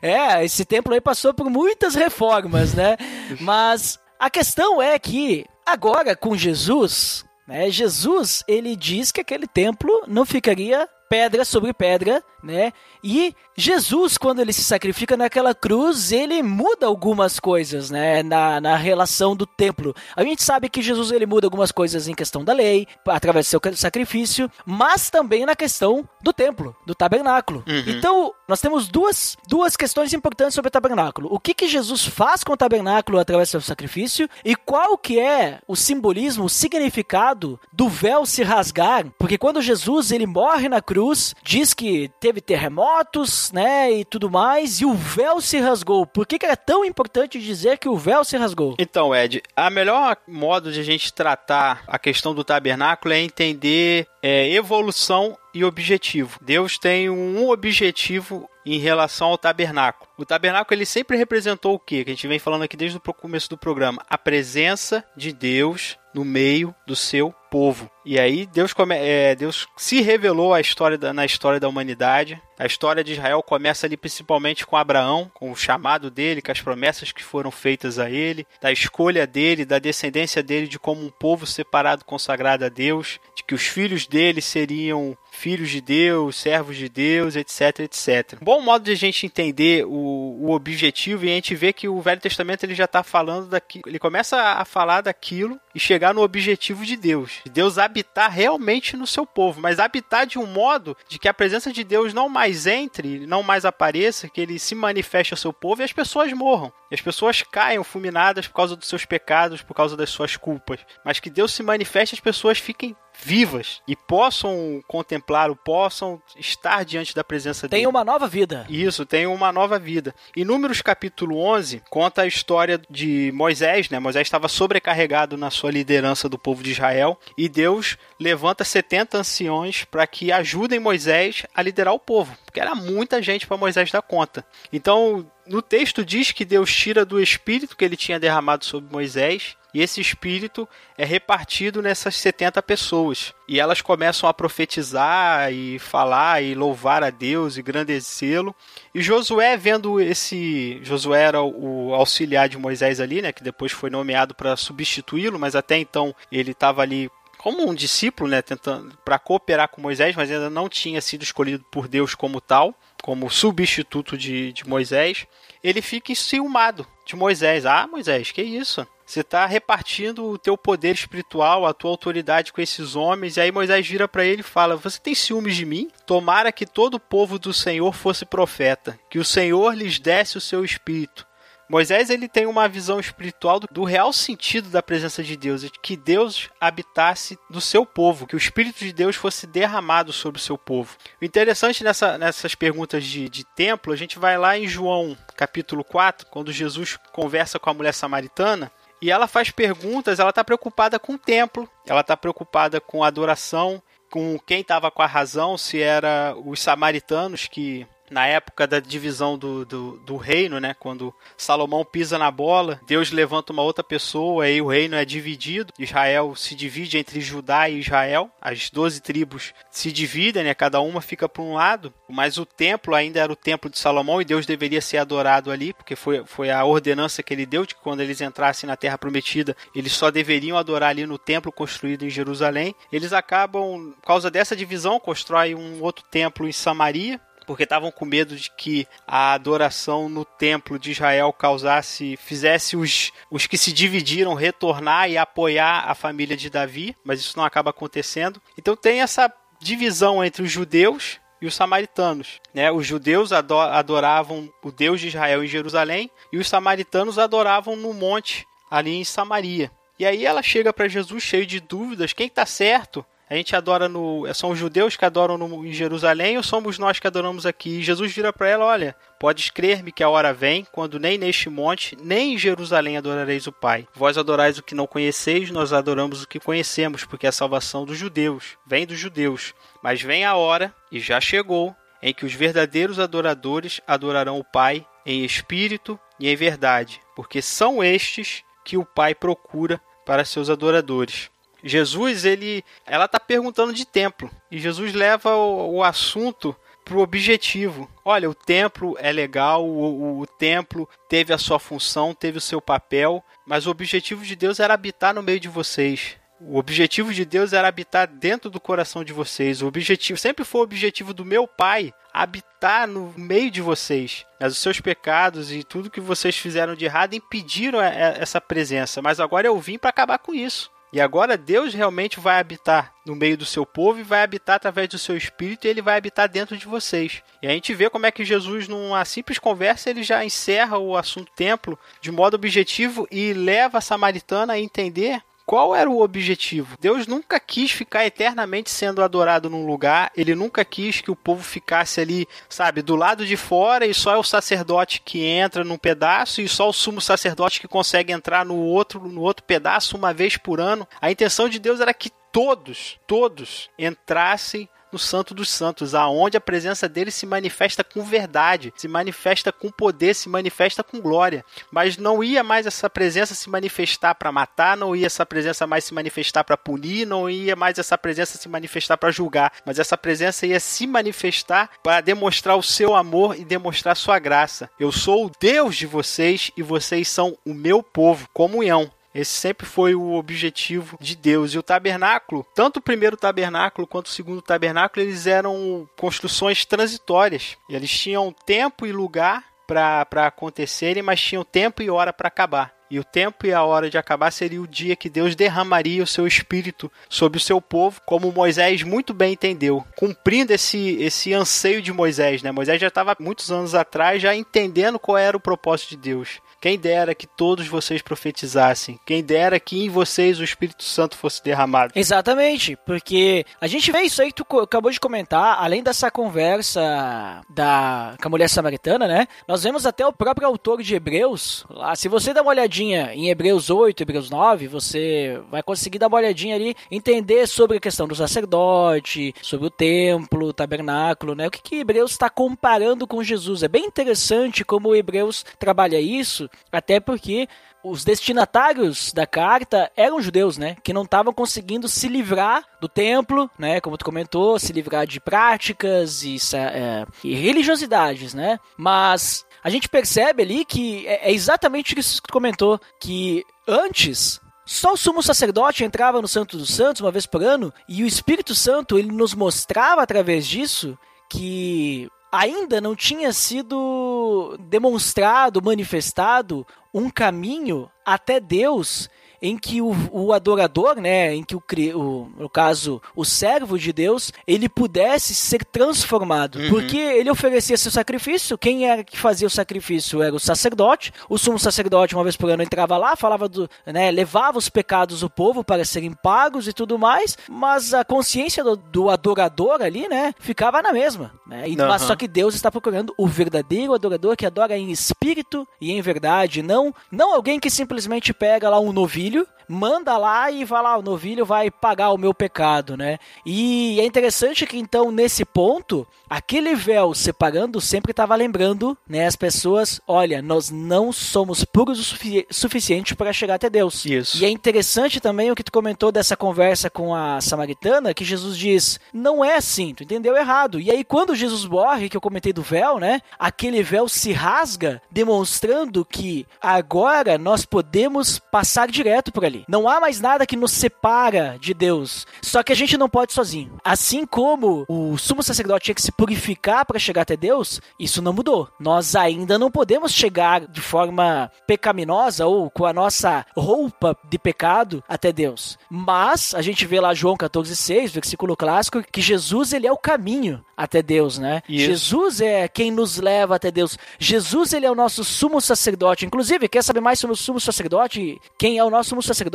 É, esse templo aí passou por muitas reformas, né? Mas a questão é que agora com Jesus, né? Jesus, ele diz que aquele templo não ficaria pedra sobre pedra, né? E Jesus, quando ele se sacrifica naquela cruz, ele muda algumas coisas, né? Na, na relação do templo. A gente sabe que Jesus ele muda algumas coisas em questão da lei, através do seu sacrifício, mas também na questão do templo, do tabernáculo. Uhum. Então, nós temos duas, duas questões importantes sobre o tabernáculo. O que, que Jesus faz com o tabernáculo através do seu sacrifício e qual que é o simbolismo, o significado do véu se rasgar? Porque quando Jesus ele morre na cruz, diz que teve terremotos, né, e tudo mais, e o véu se rasgou. Por que, que é tão importante dizer que o véu se rasgou? Então, Ed, a melhor modo de a gente tratar a questão do tabernáculo é entender é, evolução e objetivo. Deus tem um objetivo em relação ao tabernáculo. O tabernáculo ele sempre representou o quê? Que a gente vem falando aqui desde o começo do programa, a presença de Deus no meio do seu povo. E aí Deus, come, é, Deus se revelou a história da, na história da humanidade. A história de Israel começa ali principalmente com Abraão, com o chamado dele, com as promessas que foram feitas a ele, da escolha dele, da descendência dele de como um povo separado, consagrado a Deus, de que os filhos dele seriam filhos de Deus, servos de Deus, etc, etc. Um bom modo de a gente entender o, o objetivo e a gente vê que o Velho Testamento ele já está falando daqui, ele começa a falar daquilo e chegar no objetivo de Deus, de Deus habitar realmente no seu povo, mas habitar de um modo de que a presença de Deus não mais entre, não mais apareça, que ele se manifeste ao seu povo e as pessoas morram. E as pessoas caiam fulminadas por causa dos seus pecados, por causa das suas culpas. Mas que Deus se manifeste e as pessoas fiquem vivas e possam contemplar, possam estar diante da presença dele. Tem uma nova vida. Isso, tem uma nova vida. Em Números capítulo 11, conta a história de Moisés, né? Moisés estava sobrecarregado na sua liderança do povo de Israel e Deus levanta 70 anciões para que ajudem Moisés a liderar o povo, porque era muita gente para Moisés dar conta. Então, no texto diz que Deus tira do espírito que ele tinha derramado sobre Moisés e esse espírito é repartido nessas 70 pessoas. E elas começam a profetizar e falar e louvar a Deus e grandecê-lo. E Josué, vendo esse. Josué era o auxiliar de Moisés ali, né? Que depois foi nomeado para substituí-lo, mas até então ele estava ali como um discípulo, né, tentando para cooperar com Moisés, mas ainda não tinha sido escolhido por Deus como tal, como substituto de, de Moisés. Ele fica enciumado de Moisés. Ah, Moisés, que isso? Você está repartindo o teu poder espiritual, a tua autoridade com esses homens. E aí Moisés vira para ele e fala: Você tem ciúmes de mim? Tomara que todo o povo do Senhor fosse profeta, que o Senhor lhes desse o seu espírito. Moisés ele tem uma visão espiritual do, do, real sentido da presença de Deus, de que Deus habitasse no seu povo, que o Espírito de Deus fosse derramado sobre o seu povo. O interessante nessa, nessas perguntas de, de templo, a gente vai lá em João capítulo 4, quando Jesus conversa com a mulher samaritana, e ela faz perguntas, ela está preocupada com o templo, ela está preocupada com a adoração, com quem estava com a razão, se era os samaritanos que na época da divisão do, do, do, reino, né? Quando Salomão pisa na bola, Deus levanta uma outra pessoa e o reino é dividido. Israel se divide entre Judá e Israel. As doze tribos se dividem, né? Cada uma fica para um lado. Mas o templo ainda era o templo de Salomão e Deus deveria ser adorado ali, porque foi, foi a ordenança que ele deu de que quando eles entrassem na Terra Prometida, eles só deveriam adorar ali no templo construído em Jerusalém. Eles acabam, por causa dessa divisão, constroem um outro templo em Samaria porque estavam com medo de que a adoração no templo de Israel causasse, fizesse os, os que se dividiram retornar e apoiar a família de Davi, mas isso não acaba acontecendo. Então tem essa divisão entre os judeus e os samaritanos. Né? Os judeus adoravam o Deus de Israel em Jerusalém e os samaritanos adoravam no monte ali em Samaria. E aí ela chega para Jesus cheio de dúvidas: quem está certo? A gente adora no. São os judeus que adoram no, em Jerusalém ou somos nós que adoramos aqui? E Jesus vira para ela: Olha, podes crer-me que a hora vem, quando nem neste monte, nem em Jerusalém adorareis o Pai. Vós adorais o que não conheceis, nós adoramos o que conhecemos, porque é a salvação dos judeus vem dos judeus. Mas vem a hora, e já chegou, em que os verdadeiros adoradores adorarão o Pai em espírito e em verdade, porque são estes que o Pai procura para seus adoradores. Jesus, ele, ela está perguntando de templo e Jesus leva o, o assunto para o objetivo. Olha, o templo é legal, o, o, o, templo teve a sua função, teve o seu papel, mas o objetivo de Deus era habitar no meio de vocês. O objetivo de Deus era habitar dentro do coração de vocês. O objetivo sempre foi o objetivo do meu Pai habitar no meio de vocês. Mas os seus pecados e tudo que vocês fizeram de errado impediram essa presença. Mas agora eu vim para acabar com isso. E agora Deus realmente vai habitar no meio do seu povo e vai habitar através do seu espírito e ele vai habitar dentro de vocês. E a gente vê como é que Jesus, numa simples conversa, ele já encerra o assunto templo de modo objetivo e leva a samaritana a entender qual era o objetivo? Deus nunca quis ficar eternamente sendo adorado num lugar, ele nunca quis que o povo ficasse ali, sabe, do lado de fora e só é o sacerdote que entra num pedaço e só o sumo sacerdote que consegue entrar no outro, no outro pedaço uma vez por ano. A intenção de Deus era que todos, todos entrassem no Santo dos Santos, aonde a presença dele se manifesta com verdade, se manifesta com poder, se manifesta com glória. Mas não ia mais essa presença se manifestar para matar, não ia essa presença mais se manifestar para punir, não ia mais essa presença se manifestar para julgar, mas essa presença ia se manifestar para demonstrar o seu amor e demonstrar sua graça. Eu sou o Deus de vocês e vocês são o meu povo, comunhão. Esse sempre foi o objetivo de Deus. E o tabernáculo, tanto o primeiro tabernáculo quanto o segundo tabernáculo, eles eram construções transitórias. Eles tinham tempo e lugar para acontecerem, mas tinham tempo e hora para acabar. E o tempo e a hora de acabar seria o dia que Deus derramaria o seu espírito sobre o seu povo, como Moisés muito bem entendeu, cumprindo esse, esse anseio de Moisés. Né? Moisés já estava muitos anos atrás já entendendo qual era o propósito de Deus. Quem dera que todos vocês profetizassem. Quem dera que em vocês o Espírito Santo fosse derramado. Exatamente, porque a gente vê isso aí que tu acabou de comentar, além dessa conversa da com a mulher samaritana, né? Nós vemos até o próprio autor de Hebreus. Lá, se você dá uma olhadinha em Hebreus 8, Hebreus 9, você vai conseguir dar uma olhadinha ali, entender sobre a questão do sacerdote, sobre o templo, o tabernáculo, né? O que, que Hebreus está comparando com Jesus. É bem interessante como Hebreus trabalha isso até porque os destinatários da carta eram judeus, né? Que não estavam conseguindo se livrar do templo, né? Como tu comentou, se livrar de práticas e, é, e religiosidades, né? Mas a gente percebe ali que é, é exatamente isso que tu comentou, que antes só o sumo sacerdote entrava no Santo dos Santos uma vez por ano e o Espírito Santo ele nos mostrava através disso que ainda não tinha sido demonstrado, manifestado um caminho até Deus em que o, o adorador, né, em que o, o, no caso, o servo de Deus, ele pudesse ser transformado. Uhum. Porque ele oferecia seu sacrifício, quem era que fazia o sacrifício era o sacerdote, o sumo sacerdote, uma vez por ano, entrava lá, falava do, né, levava os pecados do povo para serem pagos e tudo mais, mas a consciência do, do adorador ali, né, ficava na mesma. Né? E, uhum. Mas só que Deus está procurando o verdadeiro adorador que adora em espírito e em verdade, não, não alguém que simplesmente pega lá um novilho novilho, manda lá e vai lá, o novilho vai pagar o meu pecado, né? E é interessante que então nesse ponto, aquele véu separando sempre estava lembrando, né, as pessoas, olha, nós não somos puros o sufi suficiente para chegar até Deus. Isso. E é interessante também o que tu comentou dessa conversa com a samaritana, que Jesus diz, não é assim, tu entendeu errado. E aí quando Jesus morre, que eu comentei do véu, né, aquele véu se rasga, demonstrando que agora nós podemos passar direto por ali. Não há mais nada que nos separa de Deus. Só que a gente não pode sozinho. Assim como o sumo sacerdote tinha que se purificar para chegar até Deus, isso não mudou. Nós ainda não podemos chegar de forma pecaminosa ou com a nossa roupa de pecado até Deus. Mas a gente vê lá João 14:6, versículo clássico, que Jesus ele é o caminho até Deus, né? Isso. Jesus é quem nos leva até Deus. Jesus ele é o nosso sumo sacerdote. Inclusive, quer saber mais sobre o sumo sacerdote? Quem é o nosso sumo sacerdote?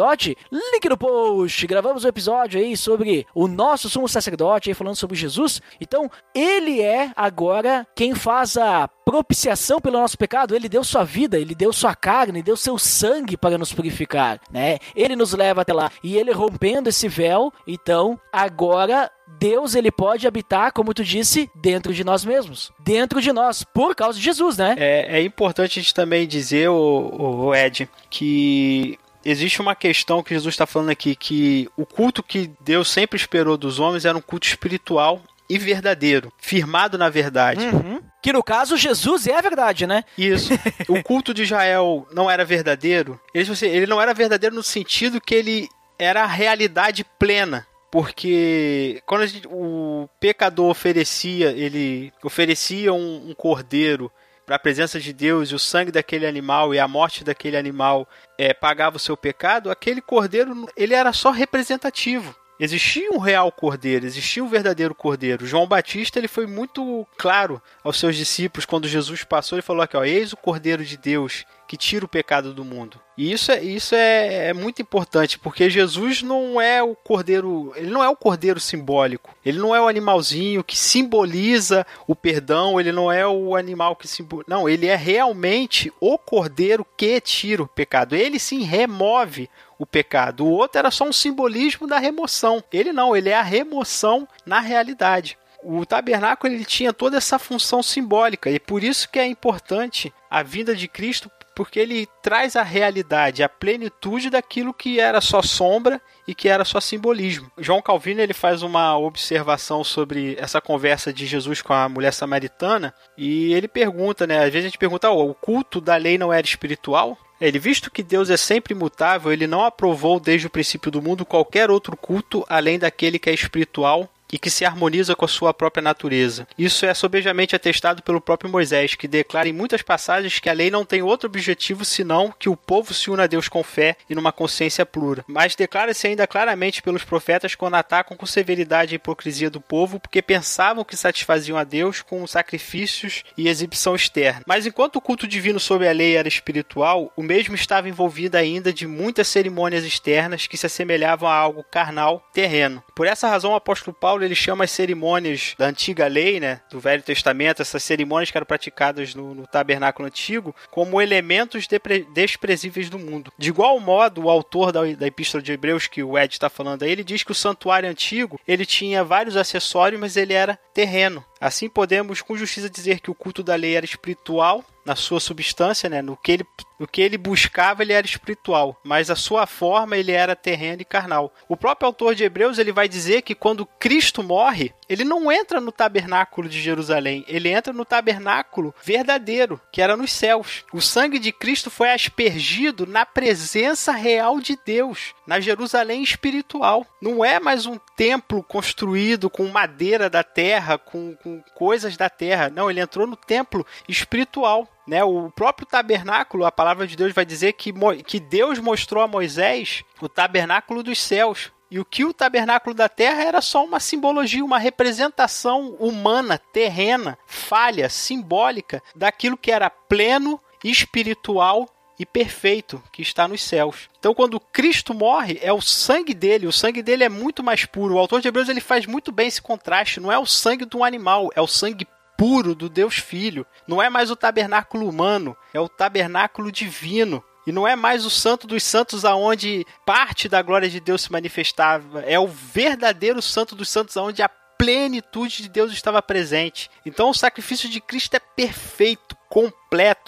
Link no post. Gravamos um episódio aí sobre o nosso sumo sacerdote, aí falando sobre Jesus. Então, ele é agora quem faz a propiciação pelo nosso pecado, ele deu sua vida, ele deu sua carne, deu seu sangue para nos purificar, né? Ele nos leva até lá. E ele rompendo esse véu, então, agora Deus ele pode habitar, como tu disse, dentro de nós mesmos, dentro de nós, por causa de Jesus, né? É, é importante a gente também dizer, o, o Ed, que existe uma questão que Jesus está falando aqui, que o culto que Deus sempre esperou dos homens era um culto espiritual e verdadeiro, firmado na verdade. Uhum. Que no caso, Jesus é a verdade, né? Isso. o culto de Israel não era verdadeiro. Ele, ele não era verdadeiro no sentido que ele era a realidade plena. Porque quando gente, o pecador oferecia, ele oferecia um, um cordeiro para a presença de Deus e o sangue daquele animal e a morte daquele animal é, pagava o seu pecado, aquele cordeiro ele era só representativo. Existia um real cordeiro, existia um verdadeiro cordeiro. João Batista ele foi muito claro aos seus discípulos quando Jesus passou. Ele falou aqui: ó, eis o cordeiro de Deus que tira o pecado do mundo. E isso é, isso é, é, muito importante, porque Jesus não é o cordeiro, ele não é o cordeiro simbólico. Ele não é o animalzinho que simboliza o perdão, ele não é o animal que simboliza. Não, ele é realmente o cordeiro que tira o pecado. Ele sim remove o pecado. O outro era só um simbolismo da remoção. Ele não, ele é a remoção na realidade o tabernáculo ele tinha toda essa função simbólica e por isso que é importante a vinda de Cristo porque ele traz a realidade, a plenitude daquilo que era só sombra e que era só simbolismo. João Calvino ele faz uma observação sobre essa conversa de Jesus com a mulher samaritana e ele pergunta, né? Às vezes a gente pergunta, oh, o culto da lei não era espiritual? Ele, visto que Deus é sempre imutável, ele não aprovou desde o princípio do mundo qualquer outro culto além daquele que é espiritual e que se harmoniza com a sua própria natureza. Isso é sobejamente atestado pelo próprio Moisés, que declara em muitas passagens que a lei não tem outro objetivo senão que o povo se una a Deus com fé e numa consciência plura. Mas declara-se ainda claramente pelos profetas quando atacam com severidade a hipocrisia do povo, porque pensavam que satisfaziam a Deus com sacrifícios e exibição externa. Mas enquanto o culto divino sob a lei era espiritual, o mesmo estava envolvido ainda de muitas cerimônias externas que se assemelhavam a algo carnal, terreno. Por essa razão, o apóstolo Paulo ele chama as cerimônias da antiga lei, né, do Velho Testamento, essas cerimônias que eram praticadas no, no tabernáculo antigo, como elementos desprezíveis do mundo. De igual modo, o autor da, da Epístola de Hebreus, que o Ed está falando aí, ele diz que o santuário antigo ele tinha vários acessórios, mas ele era terreno. Assim podemos com justiça dizer que o culto da lei era espiritual na sua substância, né? No que ele, no que ele buscava, ele era espiritual, mas a sua forma ele era terreno e carnal. O próprio autor de Hebreus ele vai dizer que quando Cristo morre, ele não entra no tabernáculo de Jerusalém, ele entra no tabernáculo verdadeiro, que era nos céus. O sangue de Cristo foi aspergido na presença real de Deus, na Jerusalém espiritual. Não é mais um templo construído com madeira da terra, com, com coisas da terra. Não, ele entrou no templo espiritual. Né, o próprio tabernáculo, a palavra de Deus vai dizer que, que Deus mostrou a Moisés o tabernáculo dos céus. E o que o tabernáculo da terra era só uma simbologia, uma representação humana, terrena, falha, simbólica daquilo que era pleno, espiritual e perfeito que está nos céus. Então, quando Cristo morre, é o sangue dele, o sangue dele é muito mais puro. O autor de Hebreus ele faz muito bem esse contraste. Não é o sangue de um animal, é o sangue puro do Deus Filho. Não é mais o tabernáculo humano, é o tabernáculo divino. E não é mais o santo dos santos aonde parte da glória de Deus se manifestava, é o verdadeiro santo dos santos aonde a plenitude de Deus estava presente. Então o sacrifício de Cristo é perfeito, completo,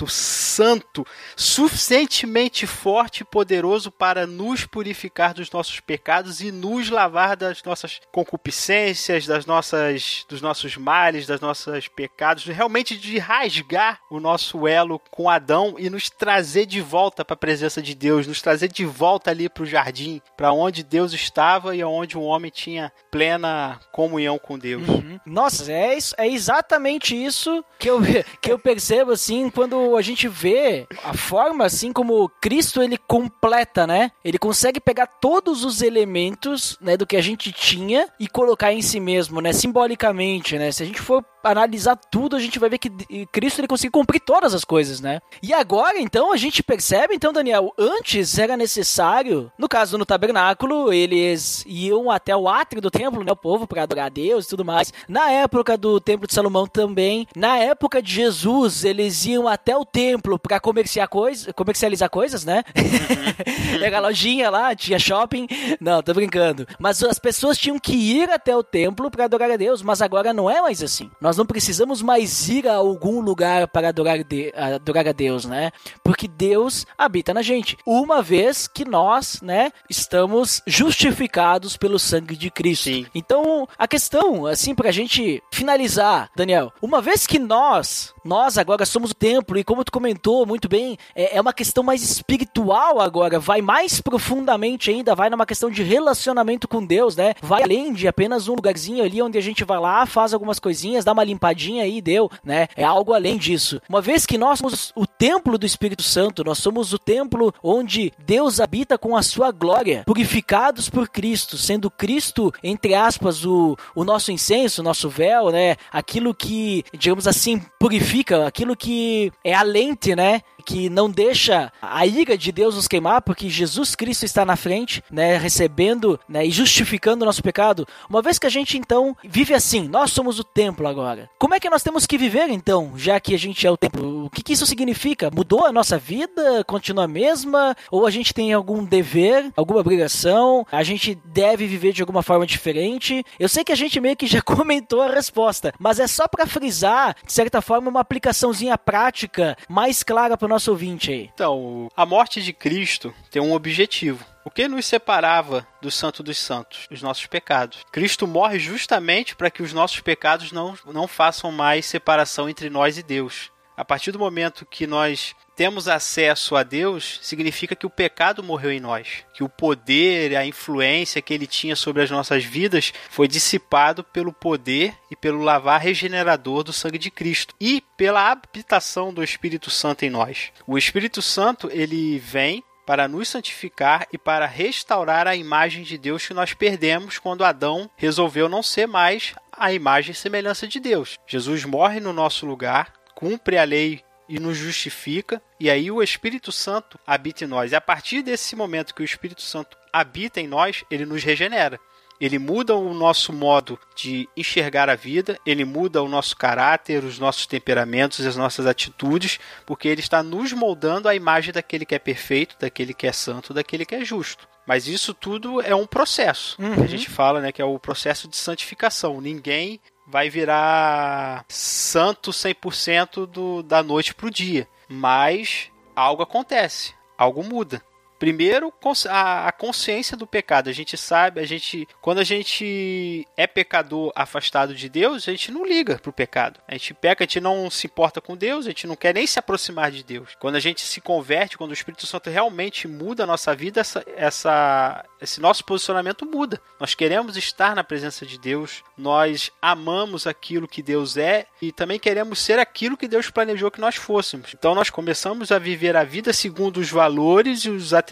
santo, suficientemente forte e poderoso para nos purificar dos nossos pecados e nos lavar das nossas concupiscências, das nossas dos nossos males, das nossas pecados, realmente de rasgar o nosso elo com Adão e nos trazer de volta para a presença de Deus, nos trazer de volta ali para o jardim, para onde Deus estava e onde o homem tinha plena comunhão com Deus. Uhum. Nossa, é, isso, é exatamente isso que eu, que eu percebo assim, quando a gente vê a forma assim como Cristo ele completa, né? Ele consegue pegar todos os elementos, né, do que a gente tinha e colocar em si mesmo, né, simbolicamente, né? Se a gente for analisar tudo, a gente vai ver que Cristo ele conseguiu cumprir todas as coisas, né? E agora, então, a gente percebe, então, Daniel, antes era necessário, no caso no tabernáculo, eles iam até o átrio do templo, né, o povo para adorar a Deus e tudo mais. Na época do templo de Salomão também, na época de Jesus, eles iam até o templo para comerciar coisas, comercializar coisas, né? Uhum. era lojinha lá, tinha shopping. Não, tô brincando. Mas as pessoas tinham que ir até o templo para adorar a Deus, mas agora não é mais assim. Nós não precisamos mais ir a algum lugar para adorar, de, adorar a Deus, né? Porque Deus habita na gente. Uma vez que nós, né, estamos justificados pelo sangue de Cristo. Sim. Então, a questão, assim, pra gente finalizar, Daniel, uma vez que nós, nós agora somos o templo, e como tu comentou muito bem, é, é uma questão mais espiritual agora, vai mais profundamente ainda, vai numa questão de relacionamento com Deus, né? Vai além de apenas um lugarzinho ali onde a gente vai lá, faz algumas coisinhas, dá uma limpadinha aí e deu, né? É algo além disso. Uma vez que nós somos o templo do Espírito Santo, nós somos o templo onde Deus habita com a sua glória, purificados por Cristo, sendo Cristo, entre aspas, o, o nosso incenso, o nosso véu, né? Aquilo que, digamos assim, purifica, aquilo que é a lente, né? Que não deixa a ira de Deus nos queimar, porque Jesus Cristo está na frente, né, recebendo né, e justificando o nosso pecado. Uma vez que a gente então vive assim, nós somos o templo agora. Como é que nós temos que viver então, já que a gente é o templo? O que, que isso significa? Mudou a nossa vida? Continua a mesma? Ou a gente tem algum dever, alguma obrigação? A gente deve viver de alguma forma diferente? Eu sei que a gente meio que já comentou a resposta, mas é só para frisar, de certa forma, uma aplicaçãozinha prática mais clara para o nosso ouvinte aí. Então, a morte de Cristo tem um objetivo. O que nos separava do Santo dos Santos? Os nossos pecados. Cristo morre justamente para que os nossos pecados não, não façam mais separação entre nós e Deus. A partir do momento que nós temos acesso a Deus, significa que o pecado morreu em nós, que o poder, a influência que ele tinha sobre as nossas vidas foi dissipado pelo poder e pelo lavar regenerador do sangue de Cristo e pela habitação do Espírito Santo em nós. O Espírito Santo, ele vem para nos santificar e para restaurar a imagem de Deus que nós perdemos quando Adão resolveu não ser mais a imagem e semelhança de Deus. Jesus morre no nosso lugar, cumpre a lei e nos justifica, e aí o Espírito Santo habita em nós. E a partir desse momento que o Espírito Santo habita em nós, ele nos regenera. Ele muda o nosso modo de enxergar a vida, ele muda o nosso caráter, os nossos temperamentos, as nossas atitudes, porque ele está nos moldando a imagem daquele que é perfeito, daquele que é santo, daquele que é justo. Mas isso tudo é um processo. Uhum. A gente fala, né, que é o processo de santificação. Ninguém vai virar santo 100% do, da noite pro dia. Mas algo acontece, algo muda. Primeiro, a consciência do pecado. A gente sabe, a gente, quando a gente é pecador afastado de Deus, a gente não liga pro pecado. A gente peca, a gente não se importa com Deus, a gente não quer nem se aproximar de Deus. Quando a gente se converte, quando o Espírito Santo realmente muda a nossa vida, essa, essa, esse nosso posicionamento muda. Nós queremos estar na presença de Deus, nós amamos aquilo que Deus é e também queremos ser aquilo que Deus planejou que nós fôssemos. Então nós começamos a viver a vida segundo os valores e os atributos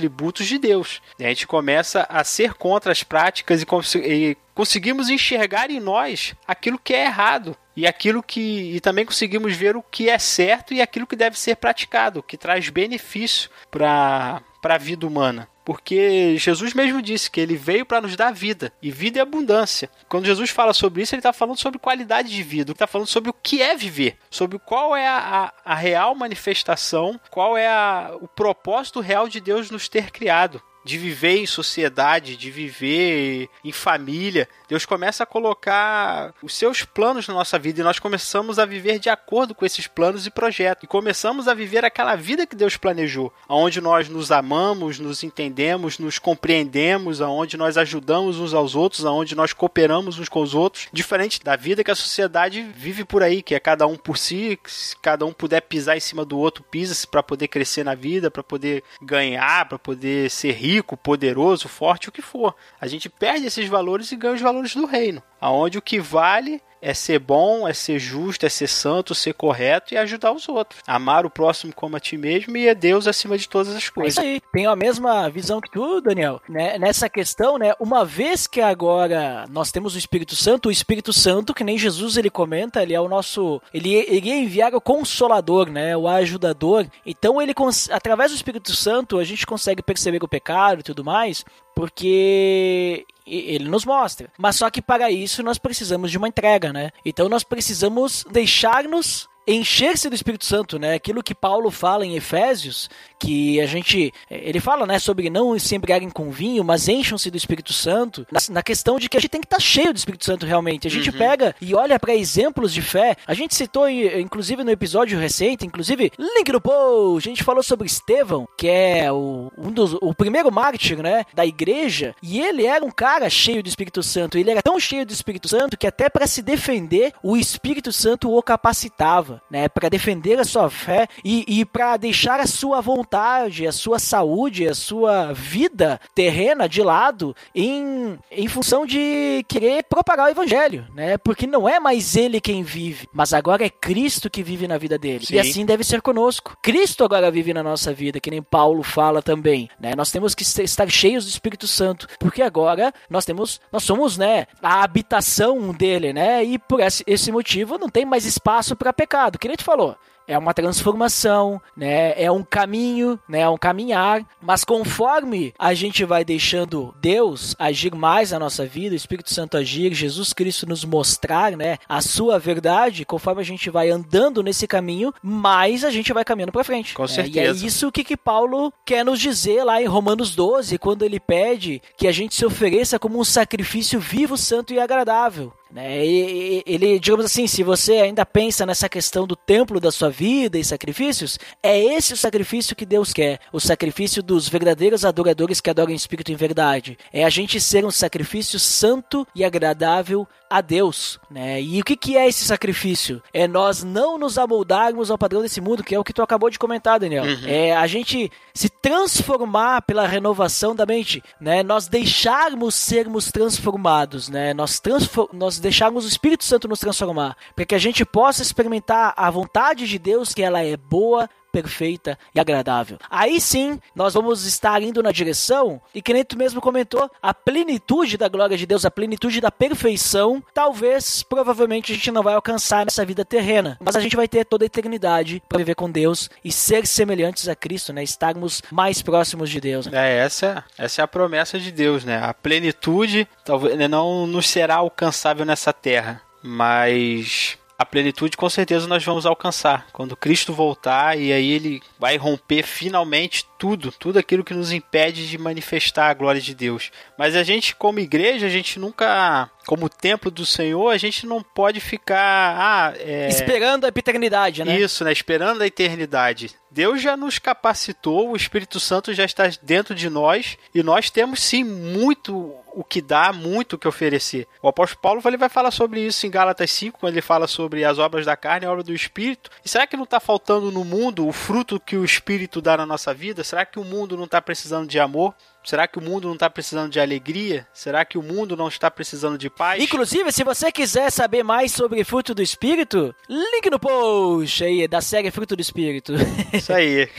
de Deus. A gente começa a ser contra as práticas e, cons e conseguimos enxergar em nós aquilo que é errado e aquilo que e também conseguimos ver o que é certo e aquilo que deve ser praticado, que traz benefício para para a vida humana. Porque Jesus mesmo disse que ele veio para nos dar vida, e vida é abundância. Quando Jesus fala sobre isso, ele está falando sobre qualidade de vida, está falando sobre o que é viver, sobre qual é a, a, a real manifestação, qual é a, o propósito real de Deus nos ter criado de viver em sociedade, de viver em família. Deus começa a colocar os seus planos na nossa vida e nós começamos a viver de acordo com esses planos e projetos. E começamos a viver aquela vida que Deus planejou, onde nós nos amamos, nos entendemos, nos compreendemos, aonde nós ajudamos uns aos outros, aonde nós cooperamos uns com os outros, diferente da vida que a sociedade vive por aí, que é cada um por si, se cada um puder pisar em cima do outro, pisa para poder crescer na vida, para poder ganhar, para poder ser rico rico, poderoso, forte, o que for. A gente perde esses valores e ganha os valores do reino, aonde o que vale é ser bom, é ser justo, é ser santo, ser correto e ajudar os outros. Amar o próximo como a ti mesmo e é Deus acima de todas as coisas. É isso aí. Tenho a mesma visão que tu, Daniel. Né? Nessa questão, né? Uma vez que agora nós temos o Espírito Santo, o Espírito Santo, que nem Jesus ele comenta, ele é o nosso. Ele iria enviar o consolador, né? O ajudador. Então, ele através do Espírito Santo, a gente consegue perceber o pecado e tudo mais, porque ele nos mostra. Mas só que para isso nós precisamos de uma entrega, né? Então nós precisamos deixar-nos encher-se do Espírito Santo, né? Aquilo que Paulo fala em Efésios, que a gente, ele fala, né, sobre não se embriaguem com vinho, mas encham-se do Espírito Santo, na, questão de que a gente tem que estar tá cheio do Espírito Santo realmente. A gente uhum. pega e olha para exemplos de fé. A gente citou, inclusive no episódio recente, inclusive, link no post, a gente falou sobre Estevão, que é o, um dos, o primeiro mártir, né, da igreja, e ele era um cara cheio do Espírito Santo. Ele era tão cheio do Espírito Santo que até para se defender, o Espírito Santo o capacitava. Né, para defender a sua fé e, e para deixar a sua vontade, a sua saúde, a sua vida terrena de lado em, em função de querer propagar o evangelho, né? Porque não é mais ele quem vive, mas agora é Cristo que vive na vida dele. Sim. E assim deve ser conosco. Cristo agora vive na nossa vida, que nem Paulo fala também, né? Nós temos que estar cheios do Espírito Santo, porque agora nós temos, nós somos, né, a habitação dele, né? E por esse, motivo não tem mais espaço para pecado. Que nem tu falou, é uma transformação, né? É um caminho, né? É um caminhar. Mas conforme a gente vai deixando Deus agir mais na nossa vida, o Espírito Santo agir, Jesus Cristo nos mostrar, né? A sua verdade, conforme a gente vai andando nesse caminho, mais a gente vai caminhando para frente. Com certeza. E é isso que, que Paulo quer nos dizer lá em Romanos 12, quando ele pede que a gente se ofereça como um sacrifício vivo, santo e agradável. Né? E, ele, digamos assim, se você ainda pensa nessa questão do templo da sua vida e sacrifícios, é esse o sacrifício que Deus quer, o sacrifício dos verdadeiros adoradores que adoram em espírito em verdade. É a gente ser um sacrifício santo e agradável a Deus, né? E o que, que é esse sacrifício? É nós não nos amoldarmos ao padrão desse mundo, que é o que tu acabou de comentar, Daniel. É a gente se transformar pela renovação da mente, né? Nós deixarmos sermos transformados, né? Nós, transfor nós deixarmos o Espírito Santo nos transformar, para que a gente possa experimentar a vontade de Deus, que ela é boa, perfeita e agradável. Aí sim, nós vamos estar indo na direção, e que nem tu mesmo comentou, a plenitude da glória de Deus, a plenitude da perfeição, talvez, provavelmente, a gente não vai alcançar nessa vida terrena, mas a gente vai ter toda a eternidade para viver com Deus e ser semelhantes a Cristo, né? Estarmos mais próximos de Deus. Né? É, essa, essa é a promessa de Deus, né? A plenitude talvez né, não nos será alcançável nessa terra, mas a plenitude com certeza nós vamos alcançar quando Cristo voltar e aí ele vai romper finalmente tudo, tudo aquilo que nos impede de manifestar a glória de Deus. Mas a gente como igreja, a gente nunca, como templo do Senhor, a gente não pode ficar ah, é... esperando a eternidade, né? Isso, né? Esperando a eternidade. Deus já nos capacitou, o Espírito Santo já está dentro de nós e nós temos sim muito o que dar, muito o que oferecer. O apóstolo Paulo ele vai falar sobre isso em Gálatas 5, quando ele fala sobre as obras da carne e a obra do Espírito. E será que não está faltando no mundo o fruto que o Espírito dá na nossa vida? Será que o mundo não está precisando de amor? Será que o mundo não está precisando de alegria? Será que o mundo não está precisando de paz? Inclusive, se você quiser saber mais sobre fruto do espírito, link no post aí da série Fruto do Espírito. Isso aí.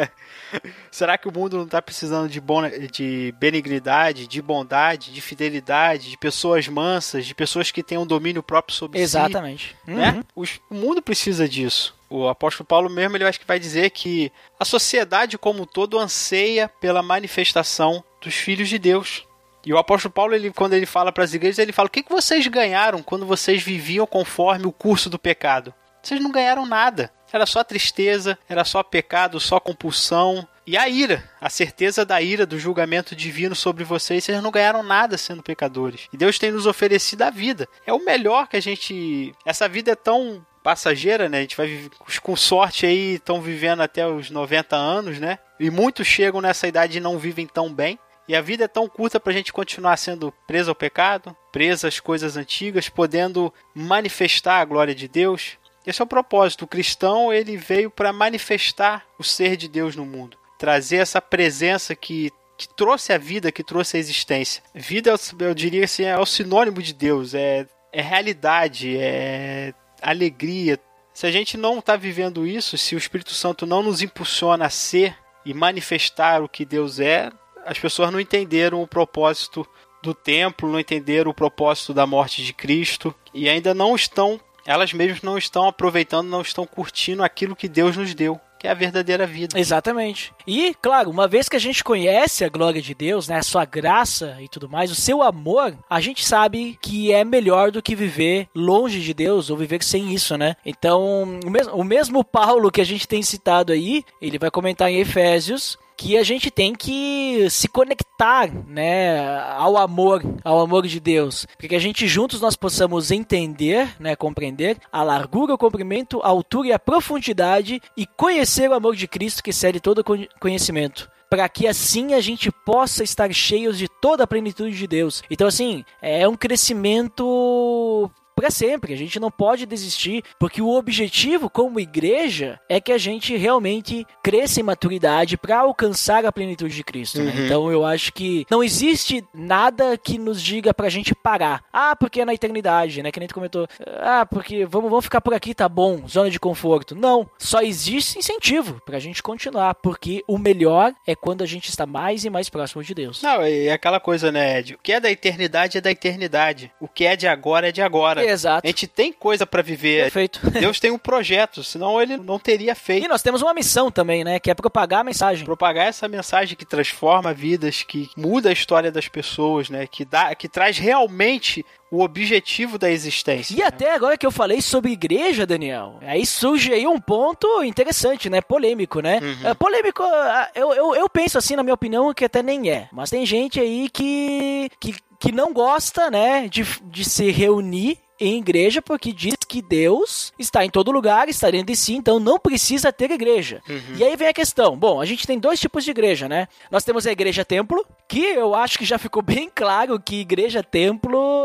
Será que o mundo não está precisando de, bon... de benignidade, de bondade, de fidelidade, de pessoas mansas, de pessoas que tenham domínio próprio sobre Exatamente. si? Né? Uhum. O mundo precisa disso. O apóstolo Paulo mesmo ele acho que vai dizer que a sociedade como um todo anseia pela manifestação dos filhos de Deus. E o apóstolo Paulo, ele, quando ele fala para as igrejas, ele fala: o que, que vocês ganharam quando vocês viviam conforme o curso do pecado? Vocês não ganharam nada. Era só tristeza, era só pecado, só compulsão. E a ira, a certeza da ira, do julgamento divino sobre vocês, vocês não ganharam nada sendo pecadores. E Deus tem nos oferecido a vida. É o melhor que a gente. Essa vida é tão passageira, né? A gente vai com sorte aí, estão vivendo até os 90 anos, né? E muitos chegam nessa idade e não vivem tão bem. E a vida é tão curta para a gente continuar sendo preso ao pecado, preso às coisas antigas, podendo manifestar a glória de Deus. Esse é o propósito. O cristão ele veio para manifestar o ser de Deus no mundo, trazer essa presença que que trouxe a vida, que trouxe a existência. Vida, eu diria assim, é o sinônimo de Deus, é, é realidade, é alegria. Se a gente não está vivendo isso, se o Espírito Santo não nos impulsiona a ser e manifestar o que Deus é, as pessoas não entenderam o propósito do templo, não entenderam o propósito da morte de Cristo e ainda não estão, elas mesmas não estão aproveitando, não estão curtindo aquilo que Deus nos deu que é a verdadeira vida. Exatamente. E, claro, uma vez que a gente conhece a glória de Deus, né, a sua graça e tudo mais, o seu amor, a gente sabe que é melhor do que viver longe de Deus ou viver sem isso, né? Então, o mesmo, o mesmo Paulo que a gente tem citado aí, ele vai comentar em Efésios que a gente tem que se conectar, né, ao amor, ao amor de Deus, para que a gente juntos nós possamos entender, né, compreender a largura, o comprimento, a altura e a profundidade e conhecer o amor de Cristo que excede todo conhecimento para que assim a gente possa estar cheios de toda a plenitude de Deus. Então assim, é um crescimento para sempre. A gente não pode desistir, porque o objetivo como igreja é que a gente realmente cresça em maturidade para alcançar a plenitude de Cristo. Né? Uhum. Então eu acho que não existe nada que nos diga pra gente parar. Ah, porque é na eternidade, né? Que nem tu comentou. Ah, porque vamos, vamos ficar por aqui, tá bom, zona de conforto. Não, só existe incentivo pra gente continuar, porque o melhor é quando a gente está mais e mais próximo de Deus. Não, é aquela coisa, né, Ed? O que é da eternidade é da eternidade. O que é de agora é de agora. Exato. A gente tem coisa pra viver. Perfeito. Deus tem um projeto, senão ele não teria feito. E nós temos uma missão também, né? Que é propagar a mensagem. Propagar essa mensagem que transforma vidas, que muda a história das pessoas, né? Que, dá, que traz realmente o objetivo da existência. E até agora que eu falei sobre igreja, Daniel, aí surge aí um ponto interessante, né? Polêmico, né? Uhum. É, polêmico, ah, eu, eu, eu penso assim, na minha opinião, que até nem é. Mas tem gente aí que, que, que não gosta, né, de, de se reunir em igreja porque diz que Deus está em todo lugar, está dentro de si, então não precisa ter igreja. E aí vem a questão. Bom, a gente tem dois tipos de igreja, né? Nós temos a igreja templo, que eu acho que já ficou bem claro que igreja templo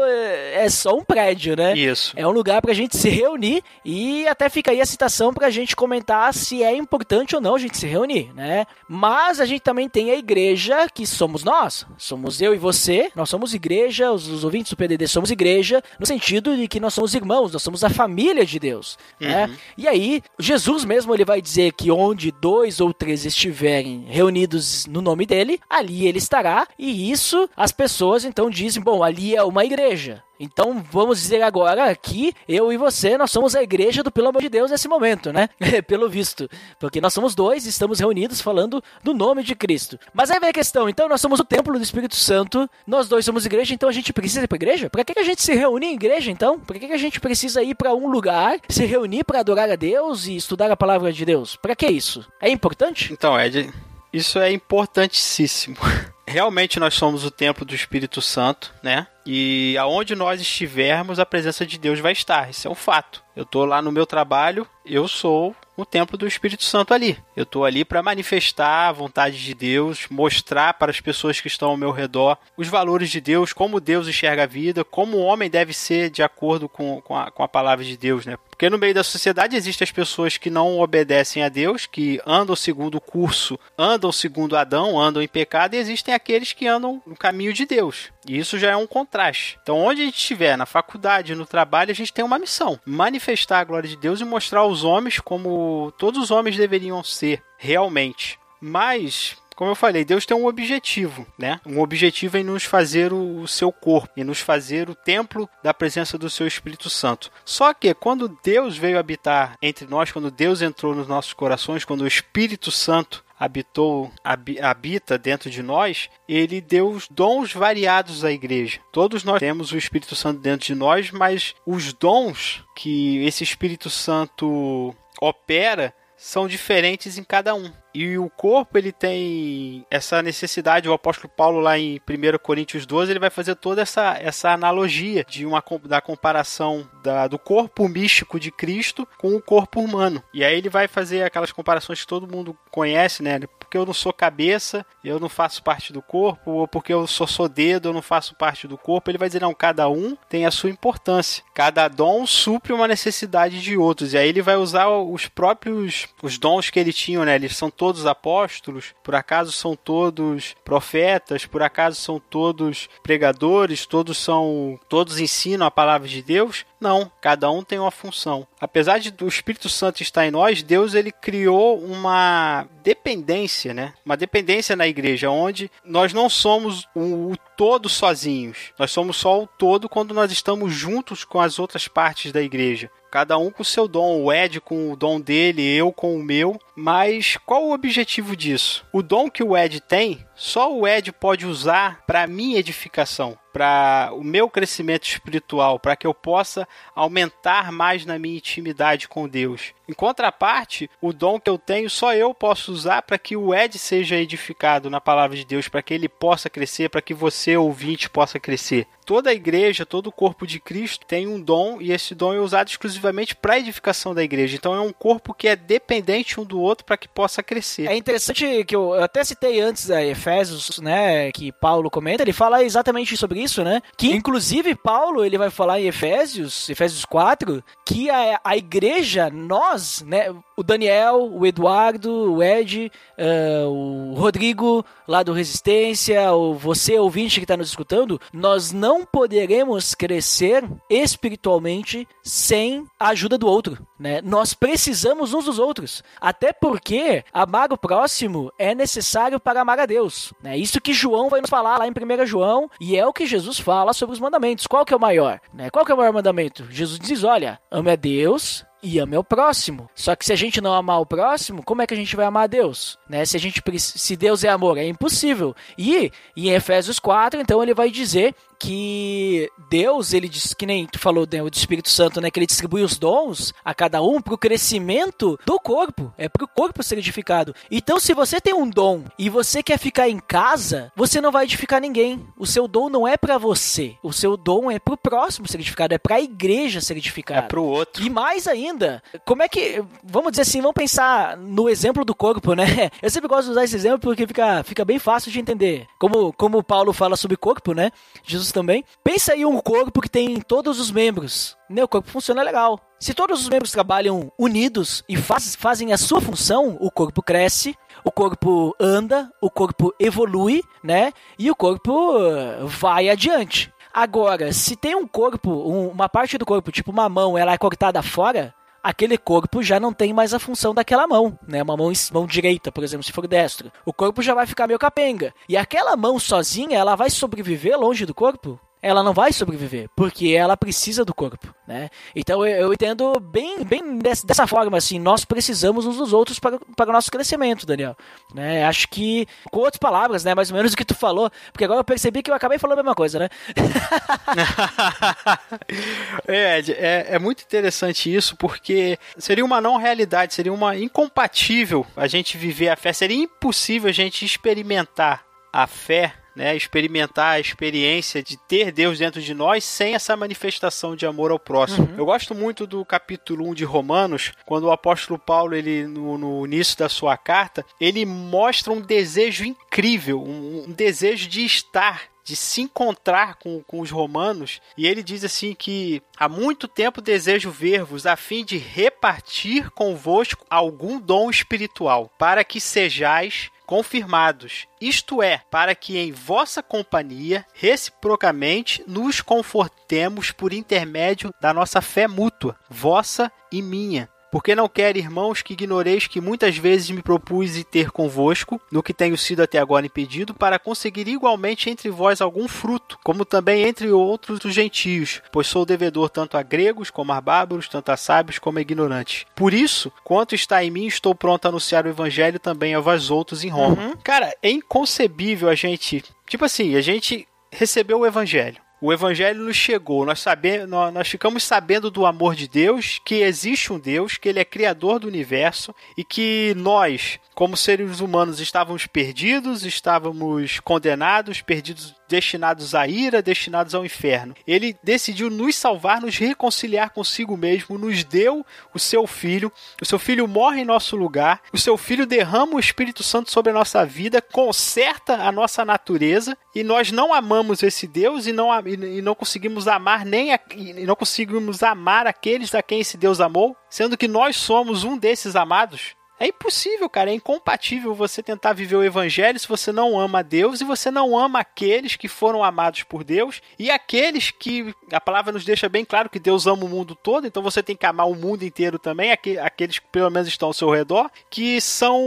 é só um prédio, né? Isso. É um lugar pra gente se reunir e até fica aí a citação pra gente comentar se é importante ou não a gente se reunir, né? Mas a gente também tem a igreja que somos nós. Somos eu e você. Nós somos igreja, os, os ouvintes do PDD somos igreja, no sentido de que nós somos irmãos, nós somos a família de Deus, né? E aí, Jesus mesmo ele vai dizer que onde dois ou três estiverem reunidos no nome dele, ali ele estará. E isso as pessoas então dizem, bom, ali é uma igreja. Então vamos dizer agora que eu e você nós somos a igreja do pelo amor de Deus nesse momento, né? Pelo visto, porque nós somos dois, e estamos reunidos falando do nome de Cristo. Mas aí vem a questão, então nós somos o templo do Espírito Santo, nós dois somos igreja, então a gente precisa ir para igreja? Para que, que a gente se reúne em igreja então? Para que, que a gente precisa ir para um lugar, se reunir para adorar a Deus e estudar a palavra de Deus? Para que isso? É importante? Então, Ed, isso é importantíssimo. Realmente nós somos o templo do Espírito Santo, né? E aonde nós estivermos, a presença de Deus vai estar. Isso é um fato. Eu tô lá no meu trabalho, eu sou o templo do Espírito Santo ali. Eu tô ali para manifestar a vontade de Deus, mostrar para as pessoas que estão ao meu redor os valores de Deus, como Deus enxerga a vida, como o homem deve ser de acordo com, com, a, com a palavra de Deus, né? Porque no meio da sociedade existem as pessoas que não obedecem a Deus, que andam segundo o curso, andam segundo Adão, andam em pecado, e existem aqueles que andam no caminho de Deus. E isso já é um contraste. Então, onde a gente estiver, na faculdade, no trabalho, a gente tem uma missão: manifestar a glória de Deus e mostrar aos homens como todos os homens deveriam ser realmente. Mas como eu falei, Deus tem um objetivo, né? Um objetivo em nos fazer o seu corpo, em nos fazer o templo da presença do seu Espírito Santo. Só que quando Deus veio habitar entre nós, quando Deus entrou nos nossos corações, quando o Espírito Santo habitou, habi, habita dentro de nós, ele deu os dons variados à igreja. Todos nós temos o Espírito Santo dentro de nós, mas os dons que esse Espírito Santo opera são diferentes em cada um. E o corpo ele tem essa necessidade, o apóstolo Paulo lá em 1 Coríntios 12, ele vai fazer toda essa, essa analogia de uma da comparação da, do corpo místico de Cristo com o corpo humano. E aí ele vai fazer aquelas comparações que todo mundo conhece, né? Porque eu não sou cabeça, eu não faço parte do corpo, ou porque eu só sou dedo, eu não faço parte do corpo. Ele vai dizer, não, cada um tem a sua importância. Cada dom supre uma necessidade de outros. E aí ele vai usar os próprios os dons que ele tinha, né? Eles são todos apóstolos, por acaso são todos profetas, por acaso são todos pregadores, todos são todos ensinam a palavra de Deus? Não, cada um tem uma função. Apesar de o Espírito Santo estar em nós, Deus ele criou uma dependência, né? Uma dependência na igreja onde nós não somos o, todo sozinhos. Nós somos só o todo quando nós estamos juntos com as outras partes da igreja cada um com o seu dom, o Ed com o dom dele, eu com o meu. Mas qual o objetivo disso? O dom que o Ed tem, só o Ed pode usar para minha edificação, para o meu crescimento espiritual, para que eu possa aumentar mais na minha intimidade com Deus. Em contraparte, o dom que eu tenho só eu posso usar para que o Ed seja edificado na palavra de Deus, para que ele possa crescer, para que você, ouvinte, possa crescer. Toda a igreja, todo o corpo de Cristo tem um dom e esse dom é usado exclusivamente para a edificação da igreja. Então é um corpo que é dependente um do outro para que possa crescer. É interessante que eu até citei antes a Efésios, né, que Paulo comenta, ele fala exatamente sobre isso, né? Que inclusive Paulo, ele vai falar em Efésios, Efésios 4, que a, a igreja, nós, né, o Daniel, o Eduardo, o Ed, uh, o Rodrigo lá do Resistência, o você ouvinte que está nos escutando, nós não poderemos crescer espiritualmente sem a ajuda do outro, né? Nós precisamos uns dos outros, até porque amar o próximo é necessário para amar a Deus, né? Isso que João vai nos falar lá em 1 João e é o que Jesus fala sobre os mandamentos. Qual que é o maior? Né? Qual que é o maior mandamento? Jesus diz, olha, ame a Deus e ame o próximo. Só que se a gente não amar o próximo, como é que a gente vai amar Deus? Né? Se a gente se Deus é amor, é impossível. E em Efésios 4, então ele vai dizer que Deus, ele diz que nem tu falou né, o Espírito Santo, né, que ele distribui os dons a cada um para o crescimento do corpo, é para o corpo ser edificado. Então, se você tem um dom e você quer ficar em casa, você não vai edificar ninguém. O seu dom não é para você, o seu dom é para o próximo ser edificado, é para a igreja ser edificada. É para o outro. E mais ainda, como é que, vamos dizer assim, vamos pensar no exemplo do corpo, né? Eu sempre gosto de usar esse exemplo porque fica, fica bem fácil de entender. Como como Paulo fala sobre corpo, né? Jesus também. Pensa aí um corpo que tem todos os membros. Né? O corpo funciona legal. Se todos os membros trabalham unidos e faz, fazem a sua função, o corpo cresce, o corpo anda, o corpo evolui, né? E o corpo uh, vai adiante. Agora, se tem um corpo, um, uma parte do corpo, tipo uma mão, ela é cortada fora, aquele corpo já não tem mais a função daquela mão, né? Uma mão, mão direita, por exemplo, se for destro. O corpo já vai ficar meio capenga. E aquela mão sozinha, ela vai sobreviver longe do corpo? Ela não vai sobreviver, porque ela precisa do corpo, né? Então eu, eu entendo bem, bem dessa, dessa, forma, assim, nós precisamos uns dos outros para, para o nosso crescimento, Daniel. Né? Acho que, com outras palavras, né, mais ou menos o que tu falou, porque agora eu percebi que eu acabei falando a mesma coisa, né? é, é, é muito interessante isso, porque seria uma não realidade, seria uma incompatível a gente viver a fé, seria impossível a gente experimentar a fé né, experimentar a experiência de ter Deus dentro de nós sem essa manifestação de amor ao próximo. Uhum. Eu gosto muito do capítulo 1 de Romanos, quando o apóstolo Paulo, ele no, no início da sua carta, ele mostra um desejo incrível, um, um desejo de estar de se encontrar com, com os romanos, e ele diz assim que há muito tempo desejo ver-vos a fim de repartir convosco algum dom espiritual, para que sejais confirmados, isto é, para que em vossa companhia reciprocamente nos confortemos por intermédio da nossa fé mútua, vossa e minha porque não quero, irmãos, que ignoreis que muitas vezes me propus ir ter convosco, no que tenho sido até agora impedido, para conseguir igualmente entre vós algum fruto, como também entre outros dos gentios, pois sou devedor tanto a gregos como a bárbaros, tanto a sábios como a ignorantes. Por isso, quanto está em mim, estou pronto a anunciar o evangelho também a vós outros em Roma. Uhum. Cara, é inconcebível a gente. Tipo assim, a gente recebeu o evangelho o evangelho nos chegou, nós, sabemos, nós ficamos sabendo do amor de Deus, que existe um Deus, que ele é criador do universo e que nós, como seres humanos, estávamos perdidos, estávamos condenados, perdidos, destinados à ira, destinados ao inferno. Ele decidiu nos salvar, nos reconciliar consigo mesmo, nos deu o seu filho. O seu filho morre em nosso lugar, o seu filho derrama o Espírito Santo sobre a nossa vida, conserta a nossa natureza e nós não amamos esse Deus e não, e não conseguimos amar nem a, e não conseguimos amar aqueles a quem esse Deus amou, sendo que nós somos um desses amados. É impossível, cara, é incompatível você tentar viver o evangelho se você não ama a Deus e você não ama aqueles que foram amados por Deus e aqueles que a palavra nos deixa bem claro que Deus ama o mundo todo, então você tem que amar o mundo inteiro também, aqueles que pelo menos estão ao seu redor, que são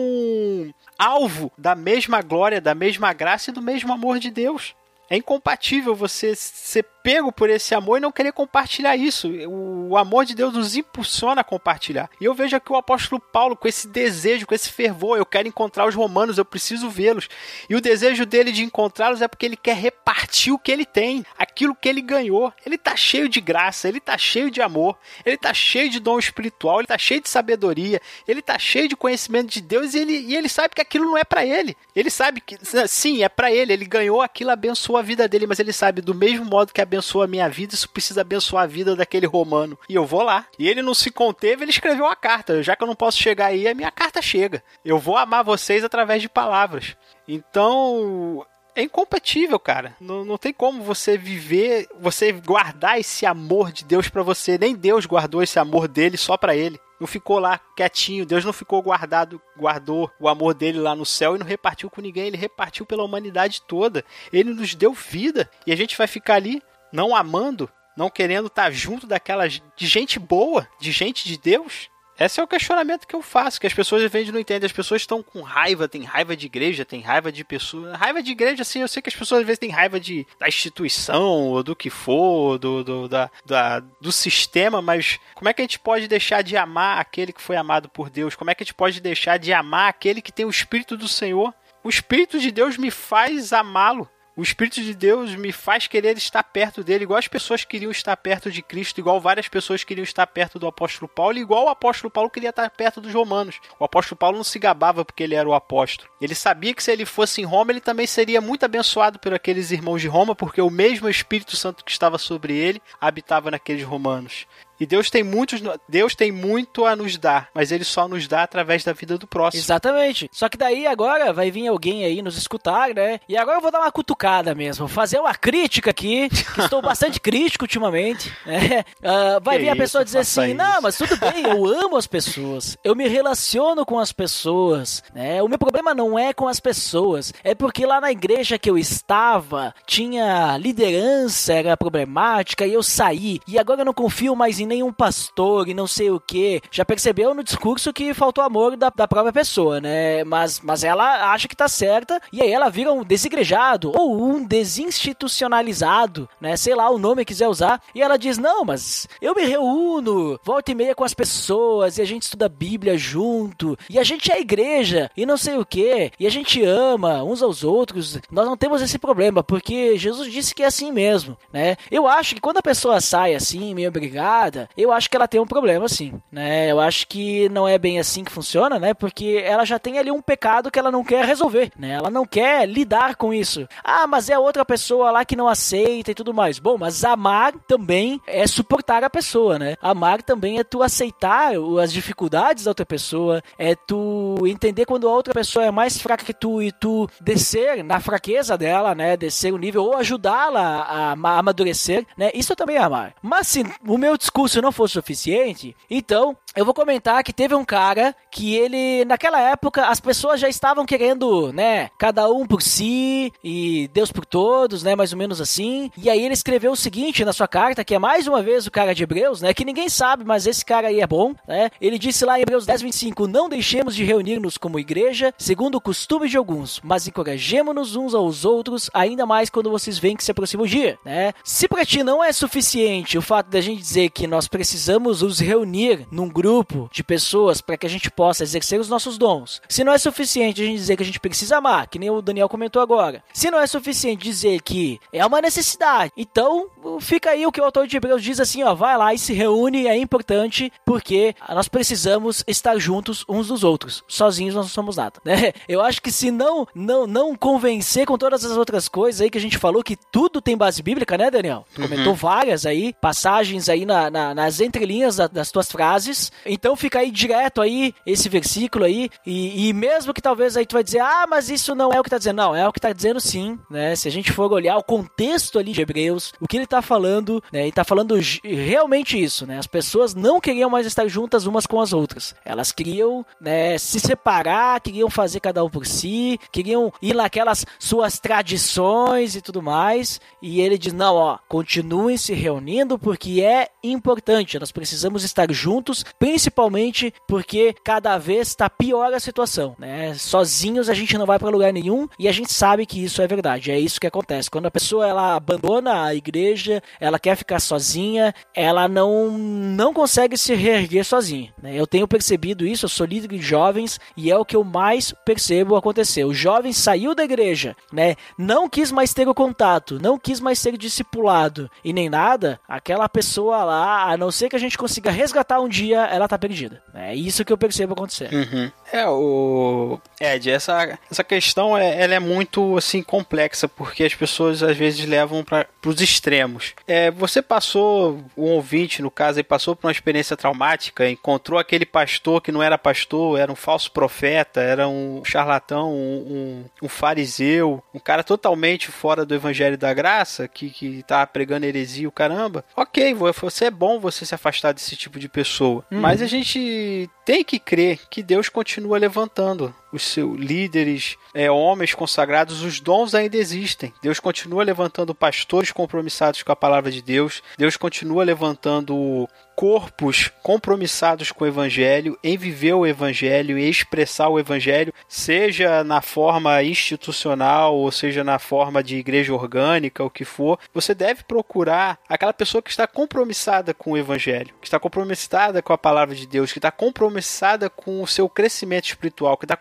alvo da mesma glória, da mesma graça e do mesmo amor de Deus. É incompatível você ser pego por esse amor e não querer compartilhar isso. O amor de Deus nos impulsiona a compartilhar. E eu vejo aqui o apóstolo Paulo com esse desejo, com esse fervor. Eu quero encontrar os romanos, eu preciso vê-los. E o desejo dele de encontrá-los é porque ele quer repartir o que ele tem, aquilo que ele ganhou. Ele tá cheio de graça, ele tá cheio de amor, ele tá cheio de dom espiritual, ele tá cheio de sabedoria, ele tá cheio de conhecimento de Deus e ele, e ele sabe que aquilo não é para ele. Ele sabe que, sim, é para ele. Ele ganhou aquilo, abençoou a vida dele, mas ele sabe do mesmo modo que abençoa a minha vida, isso precisa abençoar a vida daquele romano. E eu vou lá. E ele não se conteve, ele escreveu uma carta. Já que eu não posso chegar aí, a minha carta chega. Eu vou amar vocês através de palavras. Então, é incompatível, cara. Não, não tem como você viver, você guardar esse amor de Deus para você. Nem Deus guardou esse amor dele só para ele. Não ficou lá quietinho. Deus não ficou guardado, guardou o amor dele lá no céu e não repartiu com ninguém. Ele repartiu pela humanidade toda. Ele nos deu vida e a gente vai ficar ali não amando, não querendo estar junto daquelas de gente boa, de gente de Deus. Esse é o questionamento que eu faço, que as pessoas às vezes não entendem. As pessoas estão com raiva, tem raiva de igreja, tem raiva de pessoas. Raiva de igreja, assim, eu sei que as pessoas às vezes têm raiva de, da instituição, ou do que for, do, do, da, da, do sistema, mas como é que a gente pode deixar de amar aquele que foi amado por Deus? Como é que a gente pode deixar de amar aquele que tem o Espírito do Senhor? O Espírito de Deus me faz amá-lo. O Espírito de Deus me faz querer estar perto dele, igual as pessoas queriam estar perto de Cristo, igual várias pessoas queriam estar perto do apóstolo Paulo, igual o apóstolo Paulo queria estar perto dos romanos. O apóstolo Paulo não se gabava porque ele era o apóstolo. Ele sabia que se ele fosse em Roma, ele também seria muito abençoado por aqueles irmãos de Roma, porque o mesmo Espírito Santo que estava sobre ele habitava naqueles romanos. E Deus tem muitos, Deus tem muito a nos dar, mas ele só nos dá através da vida do próximo. Exatamente. Só que daí agora vai vir alguém aí nos escutar, né? E agora eu vou dar uma cutucada mesmo, fazer uma crítica aqui, que estou bastante crítico ultimamente, né? Uh, vai que vir a pessoa dizer assim: isso. "Não, mas tudo bem, eu amo as pessoas. Eu me relaciono com as pessoas, né? O meu problema não é com as pessoas, é porque lá na igreja que eu estava tinha liderança, era problemática e eu saí. E agora eu não confio mais em nenhum pastor e não sei o que. Já percebeu no discurso que faltou amor da, da própria pessoa, né? Mas, mas ela acha que tá certa e aí ela vira um desigrejado ou um desinstitucionalizado, né? Sei lá o nome que quiser usar. E ela diz: Não, mas eu me reúno, volta e meia com as pessoas e a gente estuda a Bíblia junto e a gente é igreja e não sei o que. E a gente ama uns aos outros. Nós não temos esse problema porque Jesus disse que é assim mesmo, né? Eu acho que quando a pessoa sai assim, meio obrigada, eu acho que ela tem um problema, sim, né? Eu acho que não é bem assim que funciona, né? Porque ela já tem ali um pecado que ela não quer resolver, né? Ela não quer lidar com isso. Ah, mas é outra pessoa lá que não aceita e tudo mais. Bom, mas amar também é suportar a pessoa, né? Amar também é tu aceitar as dificuldades da outra pessoa, é tu entender quando a outra pessoa é mais fraca que tu e tu descer na fraqueza dela, né? Descer o nível ou ajudá-la a amadurecer, né? Isso também é amar. Mas se o meu discurso se não fosse suficiente, então eu vou comentar que teve um cara que ele, naquela época, as pessoas já estavam querendo, né, cada um por si e Deus por todos, né, mais ou menos assim. E aí ele escreveu o seguinte na sua carta, que é mais uma vez o cara de Hebreus, né, que ninguém sabe, mas esse cara aí é bom, né. Ele disse lá em Hebreus 10, 25, não deixemos de reunir-nos como igreja, segundo o costume de alguns, mas encorajemos-nos uns aos outros, ainda mais quando vocês veem que se aproxima o dia, né. Se pra ti não é suficiente o fato da gente dizer que nós precisamos nos reunir num grupo de pessoas para que a gente possa exercer os nossos dons. Se não é suficiente a gente dizer que a gente precisa amar, que nem o Daniel comentou agora. Se não é suficiente dizer que é uma necessidade, então fica aí o que o autor de Hebreus diz assim, ó, vai lá e se reúne, é importante porque nós precisamos estar juntos uns dos outros. Sozinhos nós não somos nada, né? Eu acho que se não não não convencer com todas as outras coisas aí que a gente falou que tudo tem base bíblica, né, Daniel? Tu uhum. comentou várias aí, passagens aí na, na, nas entrelinhas da, das tuas frases. Então fica aí direto aí esse versículo aí. E, e, mesmo que talvez aí tu vai dizer, ah, mas isso não é o que tá dizendo. Não, é o que tá dizendo sim, né? Se a gente for olhar o contexto ali de Hebreus, o que ele tá falando, né? Ele tá falando realmente isso, né? As pessoas não queriam mais estar juntas umas com as outras. Elas queriam, né, se separar, queriam fazer cada um por si, queriam ir naquelas suas tradições e tudo mais. E ele diz: não, ó, continuem se reunindo porque é importante importante. Nós precisamos estar juntos, principalmente porque cada vez está pior a situação. Né? Sozinhos a gente não vai para lugar nenhum e a gente sabe que isso é verdade. É isso que acontece. Quando a pessoa ela abandona a igreja, ela quer ficar sozinha, ela não, não consegue se reerguer sozinha. Né? Eu tenho percebido isso, eu sou líder de jovens e é o que eu mais percebo acontecer. O jovem saiu da igreja, né? não quis mais ter o contato, não quis mais ser discipulado e nem nada, aquela pessoa lá, a não ser que a gente consiga resgatar um dia, ela tá perdida. É isso que eu percebo acontecer. Uhum. É, o Ed, essa, essa questão é, ela é muito assim complexa, porque as pessoas às vezes levam para os extremos. É, você passou, um ouvinte no caso, passou por uma experiência traumática, encontrou aquele pastor que não era pastor, era um falso profeta, era um charlatão, um, um, um fariseu, um cara totalmente fora do evangelho da graça, que, que tá pregando heresia o caramba. Ok, você é bom você se afastar desse tipo de pessoa, uhum. mas a gente tem que crer que Deus continua levantando os seus líderes, é, homens consagrados, os dons ainda existem. Deus continua levantando pastores compromissados com a palavra de Deus. Deus continua levantando corpos compromissados com o evangelho, em viver o evangelho e expressar o evangelho, seja na forma institucional ou seja na forma de igreja orgânica, o que for, você deve procurar aquela pessoa que está compromissada com o evangelho, que está compromissada com a palavra de Deus, que está compromissada com o seu crescimento espiritual, que está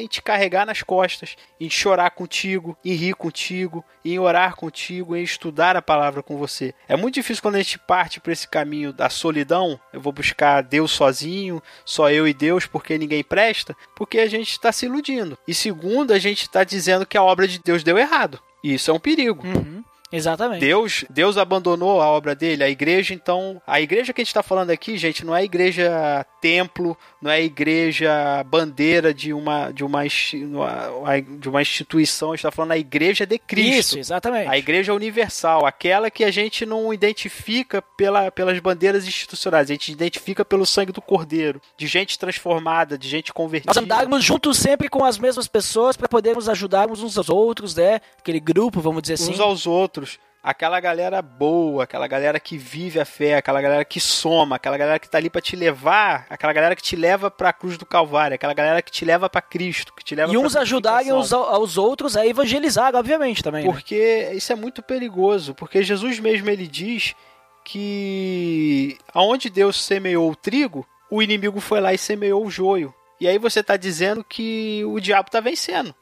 em te carregar nas costas, em chorar contigo, em rir contigo, em orar contigo, em estudar a palavra com você. É muito difícil quando a gente parte por esse caminho da solidão, eu vou buscar Deus sozinho, só eu e Deus, porque ninguém presta, porque a gente está se iludindo. E segundo, a gente está dizendo que a obra de Deus deu errado. E isso é um perigo. Uhum. Exatamente. Deus, Deus abandonou a obra dele, a igreja, então. A igreja que a gente está falando aqui, gente, não é igreja templo, não é igreja bandeira de uma, de uma, de uma instituição, a gente está falando a igreja de Cristo. Isso, exatamente. A igreja universal, aquela que a gente não identifica pela, pelas bandeiras institucionais, a gente identifica pelo sangue do Cordeiro, de gente transformada, de gente convertida. Nós andarmos juntos sempre com as mesmas pessoas para podermos ajudarmos uns aos outros, né? Aquele grupo, vamos dizer assim. Uns aos outros aquela galera boa, aquela galera que vive a fé, aquela galera que soma, aquela galera que tá ali para te levar, aquela galera que te leva para a cruz do Calvário, aquela galera que te leva para Cristo, que te leva E uns ajudarem aos, aos outros a evangelizar, obviamente, também. Né? Porque né? isso é muito perigoso, porque Jesus mesmo ele diz que aonde Deus semeou o trigo, o inimigo foi lá e semeou o joio. E aí você está dizendo que o diabo está vencendo,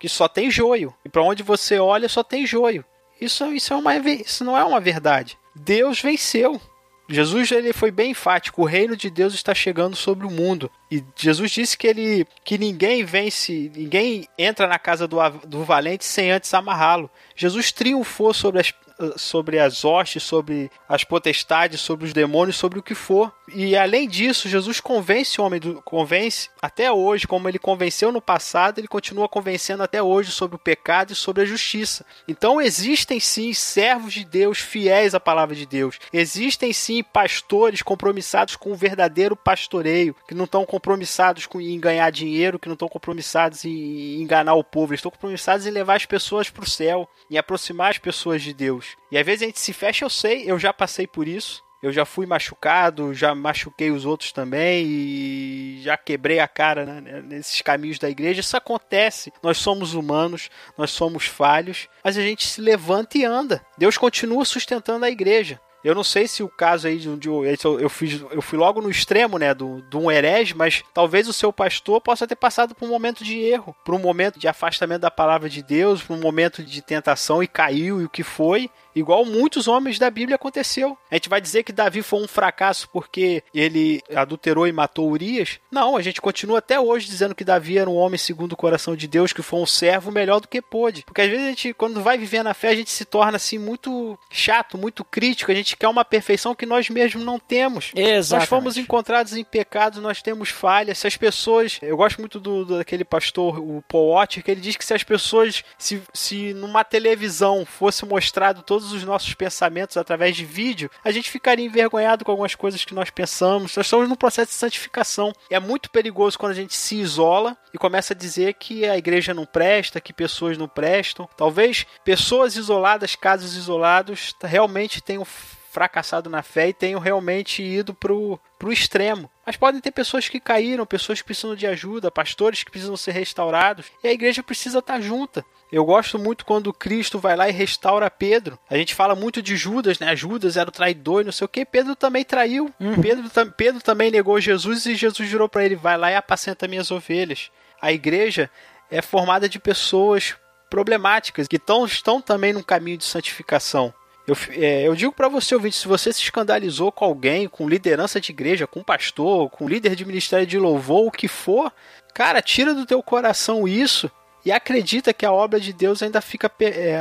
que só tem joio. E para onde você olha só tem joio. Isso, isso, é uma, isso não é uma verdade. Deus venceu. Jesus ele foi bem enfático, o reino de Deus está chegando sobre o mundo. E Jesus disse que ele que ninguém vence, ninguém entra na casa do, do valente sem antes amarrá-lo. Jesus triunfou sobre as sobre as hostes, sobre as potestades, sobre os demônios, sobre o que for. E além disso, Jesus convence o homem, do, convence até hoje, como ele convenceu no passado, ele continua convencendo até hoje sobre o pecado e sobre a justiça. Então existem sim servos de Deus fiéis à palavra de Deus. Existem sim pastores compromissados com o verdadeiro pastoreio, que não estão compromissados com, em ganhar dinheiro, que não estão compromissados em enganar o povo, eles estão compromissados em levar as pessoas para o céu, em aproximar as pessoas de Deus. E às vezes a gente se fecha, eu sei, eu já passei por isso. Eu já fui machucado, já machuquei os outros também e já quebrei a cara né, nesses caminhos da igreja. Isso acontece. Nós somos humanos, nós somos falhos, mas a gente se levanta e anda. Deus continua sustentando a igreja. Eu não sei se o caso aí de, de eu, fiz, eu fui logo no extremo, né, do, de um herege, mas talvez o seu pastor possa ter passado por um momento de erro, por um momento de afastamento da palavra de Deus, por um momento de tentação e caiu e o que foi, igual muitos homens da Bíblia aconteceu. A gente vai dizer que Davi foi um fracasso porque ele adulterou e matou Urias? Não, a gente continua até hoje dizendo que Davi era um homem segundo o coração de Deus, que foi um servo melhor do que pôde. Porque às vezes a gente, quando vai viver na fé, a gente se torna assim muito chato, muito crítico, a gente quer uma perfeição que nós mesmos não temos. Exatamente. Nós fomos encontrados em pecados, nós temos falhas. Se as pessoas, eu gosto muito do, daquele pastor, o Paul Watcher, que ele diz que se as pessoas, se, se numa televisão fosse mostrado todos todos os nossos pensamentos através de vídeo, a gente ficaria envergonhado com algumas coisas que nós pensamos. Nós estamos num processo de santificação. É muito perigoso quando a gente se isola e começa a dizer que a igreja não presta, que pessoas não prestam. Talvez pessoas isoladas, casos isolados, realmente tenham fracassado na fé e tenham realmente ido pro, pro extremo. Mas podem ter pessoas que caíram, pessoas que precisam de ajuda, pastores que precisam ser restaurados, e a igreja precisa estar junta. Eu gosto muito quando Cristo vai lá e restaura Pedro. A gente fala muito de Judas, né? Judas era o traidor e não sei o que. Pedro também traiu. Uhum. Pedro, Pedro também negou Jesus e Jesus jurou para ele: vai lá e apacenta minhas ovelhas. A igreja é formada de pessoas problemáticas que tão, estão também num caminho de santificação. Eu, é, eu digo para você, ouvinte, se você se escandalizou com alguém, com liderança de igreja, com pastor, com líder de ministério de louvor, o que for, cara, tira do teu coração isso e acredita que a obra de Deus ainda fica é,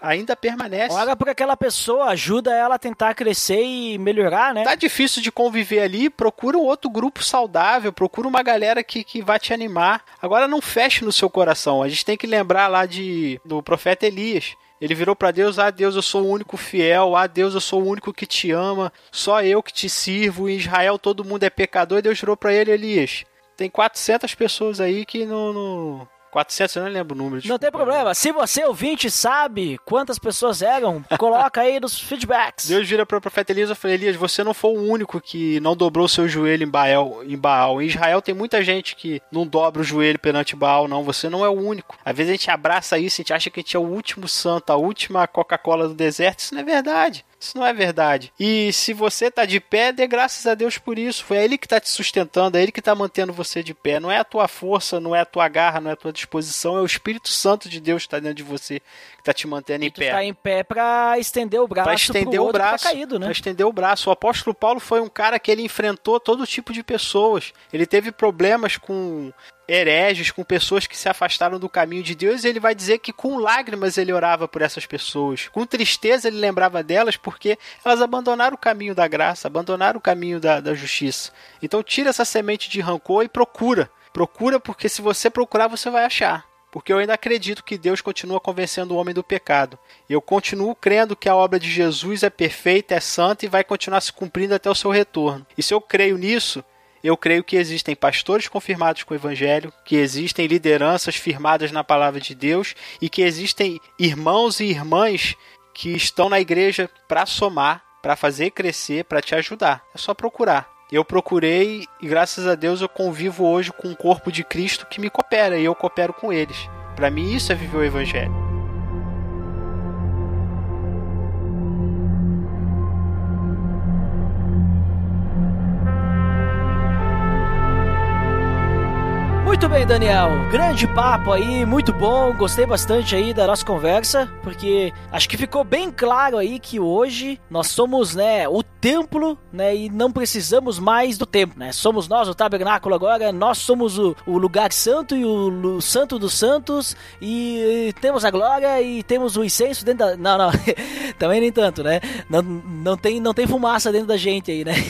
ainda permanece. Olha porque aquela pessoa ajuda ela a tentar crescer e melhorar, né? Tá difícil de conviver ali, procura um outro grupo saudável, procura uma galera que, que vai te animar. Agora não feche no seu coração. A gente tem que lembrar lá de do profeta Elias. Ele virou para Deus: Ah, Deus, eu sou o único fiel. Ah, Deus, eu sou o único que te ama. Só eu que te sirvo. Em Israel todo mundo é pecador. E Deus virou para ele: Elias, tem 400 pessoas aí que não, não, 400, eu não lembro o número. Não tem problema. Se você, ouvinte, sabe quantas pessoas eram, coloca aí nos feedbacks. Deus vira para o profeta Elias e fala, Elias, você não foi o único que não dobrou seu joelho em Baal, em Baal. Em Israel tem muita gente que não dobra o joelho perante Baal, não. Você não é o único. Às vezes a gente abraça isso, a gente acha que a gente é o último santo, a última Coca-Cola do deserto. Isso não é verdade. Isso não é verdade. E se você está de pé, dê graças a Deus por isso. Foi ele que está te sustentando, é ele que está mantendo você de pé. Não é a tua força, não é a tua garra, não é a tua disposição, é o Espírito Santo de Deus que está dentro de você que está te mantendo e em pé. Está em pé para estender o braço para estender o braço, tá caído, né? Para estender o braço. O apóstolo Paulo foi um cara que ele enfrentou todo tipo de pessoas. Ele teve problemas com hereges, com pessoas que se afastaram do caminho de Deus, e ele vai dizer que com lágrimas ele orava por essas pessoas. Com tristeza ele lembrava delas porque elas abandonaram o caminho da graça, abandonaram o caminho da, da justiça. Então tira essa semente de rancor e procura. Procura porque se você procurar você vai achar. Porque eu ainda acredito que Deus continua convencendo o homem do pecado. Eu continuo crendo que a obra de Jesus é perfeita, é santa e vai continuar se cumprindo até o seu retorno. E se eu creio nisso, eu creio que existem pastores confirmados com o Evangelho, que existem lideranças firmadas na palavra de Deus e que existem irmãos e irmãs que estão na igreja para somar, para fazer crescer, para te ajudar. É só procurar. Eu procurei e graças a Deus eu convivo hoje com o corpo de Cristo que me coopera e eu coopero com eles. Para mim isso é viver o Evangelho. Muito bem, Daniel. Grande papo aí, muito bom. Gostei bastante aí da nossa conversa, porque acho que ficou bem claro aí que hoje nós somos, né, o templo, né, e não precisamos mais do templo, né? Somos nós o tabernáculo agora, nós somos o, o lugar santo e o, o, santo dos santos e, e, temos a glória e temos o incenso dentro da Não, não. Também nem tanto, né? Não, não tem não tem fumaça dentro da gente aí, né?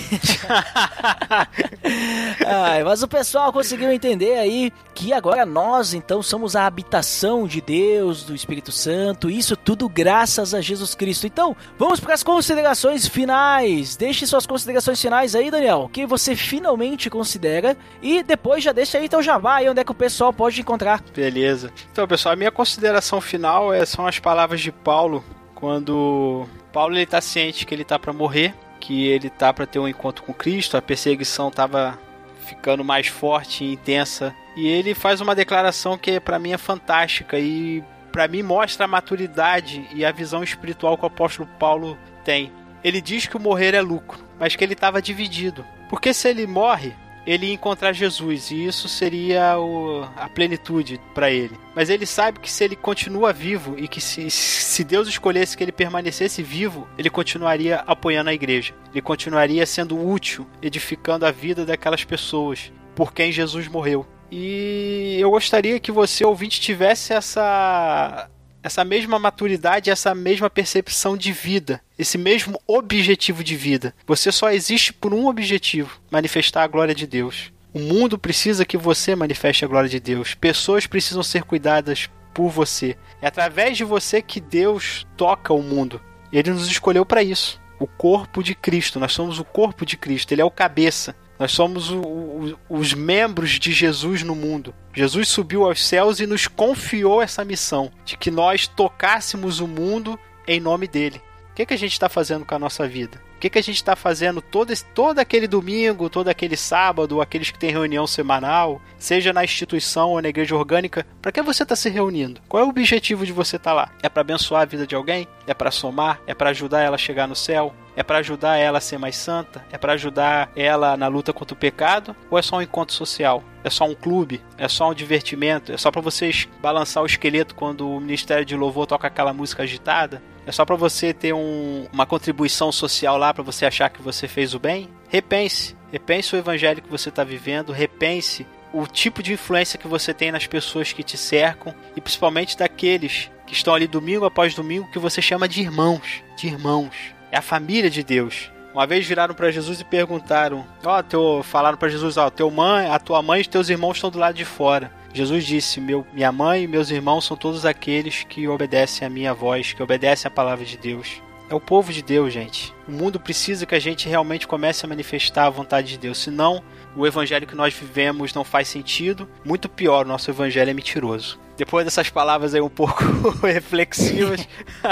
Ai, mas o pessoal conseguiu entender aí que agora nós então somos a habitação de Deus, do Espírito Santo, isso tudo graças a Jesus Cristo. Então, vamos para as considerações finais. Deixe suas considerações finais aí, Daniel, que você finalmente considera e depois já deixa aí então já vai onde é que o pessoal pode encontrar. Beleza. Então, pessoal, a minha consideração final é, são as palavras de Paulo quando Paulo ele tá ciente que ele tá para morrer, que ele tá para ter um encontro com Cristo, a perseguição tava ficando mais forte e intensa. E ele faz uma declaração que para mim é fantástica e para mim mostra a maturidade e a visão espiritual que o apóstolo Paulo tem. Ele diz que o morrer é lucro, mas que ele estava dividido. Porque se ele morre, ele encontrar Jesus e isso seria o, a plenitude para ele. Mas ele sabe que se ele continua vivo e que se, se Deus escolhesse que ele permanecesse vivo, ele continuaria apoiando a igreja. Ele continuaria sendo útil, edificando a vida daquelas pessoas por quem Jesus morreu. E eu gostaria que você, ouvinte, tivesse essa essa mesma maturidade, essa mesma percepção de vida, esse mesmo objetivo de vida. Você só existe por um objetivo: manifestar a glória de Deus. O mundo precisa que você manifeste a glória de Deus. Pessoas precisam ser cuidadas por você. É através de você que Deus toca o mundo. Ele nos escolheu para isso. O corpo de Cristo. Nós somos o corpo de Cristo. Ele é o cabeça. Nós somos o, o, os membros de Jesus no mundo. Jesus subiu aos céus e nos confiou essa missão de que nós tocássemos o mundo em nome dele. O que, que a gente está fazendo com a nossa vida? O que, que a gente está fazendo todo, esse, todo aquele domingo, todo aquele sábado, aqueles que têm reunião semanal, seja na instituição ou na igreja orgânica? Para que você está se reunindo? Qual é o objetivo de você estar tá lá? É para abençoar a vida de alguém? É para somar? É para ajudar ela a chegar no céu? É para ajudar ela a ser mais santa? É para ajudar ela na luta contra o pecado? Ou é só um encontro social? É só um clube? É só um divertimento? É só para vocês balançar o esqueleto quando o Ministério de Louvor toca aquela música agitada? É só para você ter um, uma contribuição social lá para você achar que você fez o bem? Repense. Repense o evangelho que você está vivendo. Repense o tipo de influência que você tem nas pessoas que te cercam e principalmente daqueles que estão ali domingo após domingo que você chama de irmãos, de irmãos. É a família de Deus. Uma vez viraram para Jesus e perguntaram: "Ó, oh, teu falaram para Jesus, ó, oh, teu mãe, a tua mãe e teus irmãos estão do lado de fora". Jesus disse: Meu, Minha mãe e meus irmãos são todos aqueles que obedecem a minha voz, que obedecem a palavra de Deus. É o povo de Deus, gente. O mundo precisa que a gente realmente comece a manifestar a vontade de Deus. Senão, o evangelho que nós vivemos não faz sentido. Muito pior, o nosso evangelho é mentiroso. Depois dessas palavras aí um pouco reflexivas.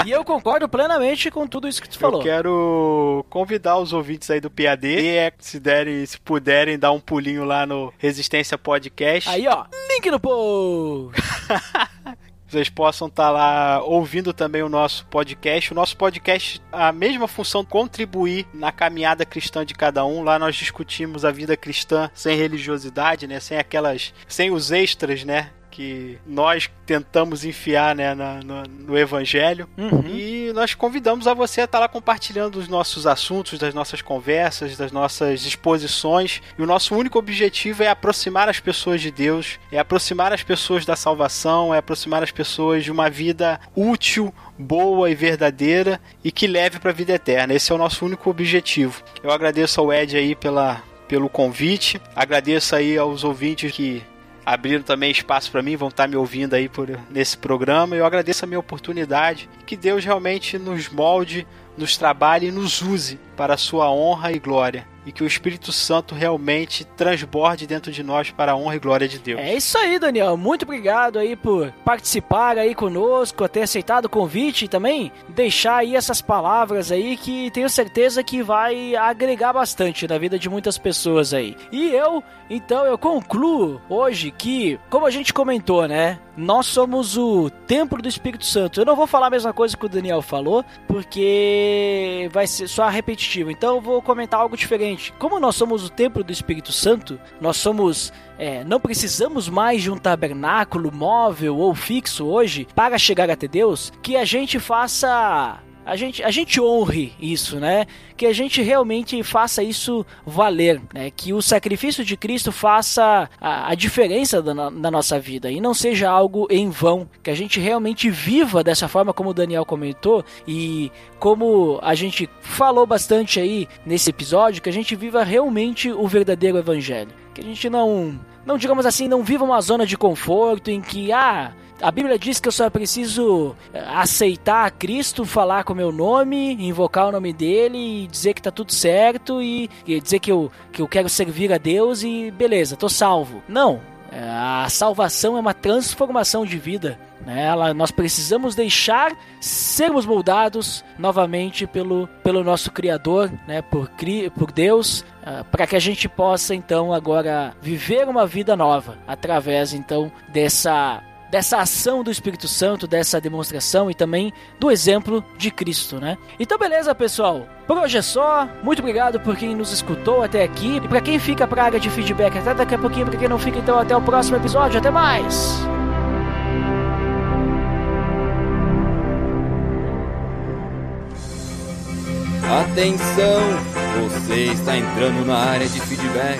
e eu concordo plenamente com tudo isso que tu falou. Eu quero convidar os ouvintes aí do PAD e é, se derem, se puderem dar um pulinho lá no Resistência Podcast. Aí, ó, link no post. vocês possam estar tá lá ouvindo também o nosso podcast. O nosso podcast, a mesma função, contribuir na caminhada cristã de cada um. Lá nós discutimos a vida cristã sem religiosidade, né? Sem aquelas, sem os extras, né? Que nós tentamos enfiar né, na, no, no, Evangelho. Uhum. E nós convidamos a você a estar lá compartilhando os nossos assuntos, das nossas conversas, das nossas exposições. E o nosso único objetivo é aproximar as pessoas de Deus, é aproximar as pessoas da salvação, é aproximar as pessoas de uma vida útil, boa e verdadeira e que leve para a vida eterna. Esse é o nosso único objetivo. Eu agradeço ao Ed aí pela, pelo convite, agradeço aí aos ouvintes que abriram também espaço para mim, vão estar me ouvindo aí por, nesse programa. Eu agradeço a minha oportunidade. Que Deus realmente nos molde, nos trabalhe e nos use para a sua honra e glória e que o Espírito Santo realmente transborde dentro de nós para a honra e glória de Deus. É isso aí, Daniel. Muito obrigado aí por participar aí conosco, ter aceitado o convite e também deixar aí essas palavras aí que tenho certeza que vai agregar bastante na vida de muitas pessoas aí. E eu, então, eu concluo hoje que, como a gente comentou, né? Nós somos o templo do Espírito Santo. Eu não vou falar a mesma coisa que o Daniel falou, porque vai ser só repetitivo. Então eu vou comentar algo diferente como nós somos o templo do Espírito Santo, nós somos. É, não precisamos mais de um tabernáculo móvel ou fixo hoje para chegar até Deus, que a gente faça a gente, a gente honre isso, né? Que a gente realmente faça isso valer, né? Que o sacrifício de Cristo faça a, a diferença da, nossa vida e não seja algo em vão. Que a gente realmente viva dessa forma como o Daniel comentou e como a gente falou bastante aí nesse episódio, que a gente viva realmente o verdadeiro evangelho. Que a gente não, não digamos assim, não viva uma zona de conforto em que, ah, a Bíblia diz que eu só preciso eh, aceitar Cristo, falar com o meu nome, invocar o nome dele e dizer que tá tudo certo e, e dizer que eu, que eu quero servir a Deus e beleza, tô salvo. Não, eh, a salvação é uma transformação de vida. Né? Ela, nós precisamos deixar sermos moldados novamente pelo, pelo nosso Criador, né? por, por Deus, uh, para que a gente possa então agora viver uma vida nova através então dessa dessa ação do Espírito Santo, dessa demonstração e também do exemplo de Cristo, né? Então, beleza, pessoal. Por hoje é só. Muito obrigado por quem nos escutou até aqui. E para quem fica pra área de feedback até daqui a pouquinho, para quem não fica, então até o próximo episódio. Até mais! Atenção! Você está entrando na área de feedback.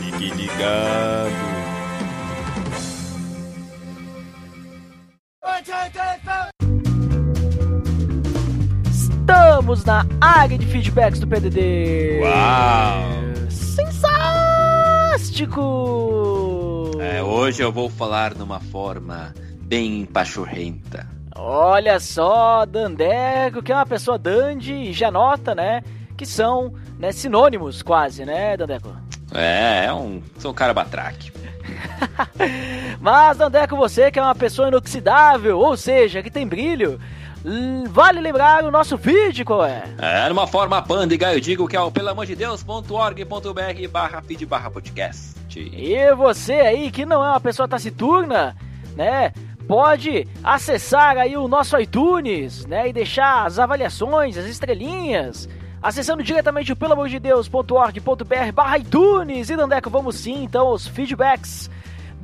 Fique ligado! Estamos na área de feedbacks do PDD. Uau! Sensástico! É, hoje eu vou falar numa forma bem pachorrenta. Olha só, Dandeco, que é uma pessoa dandy, e já nota, né? Que são né, sinônimos quase, né, Dandeco? É, é um, sou um cara batraque. Mas, Dandeco, você que é uma pessoa inoxidável, ou seja, que tem brilho, Vale lembrar o nosso vídeo, qual é? É, numa forma pândega, eu digo que é o pelamordedeus.org.br barra feed barra podcast. E você aí que não é uma pessoa taciturna, né? Pode acessar aí o nosso iTunes, né? E deixar as avaliações, as estrelinhas. Acessando diretamente o pelamordedeus.org.br barra iTunes. E Dandeco, vamos sim, então, aos feedbacks.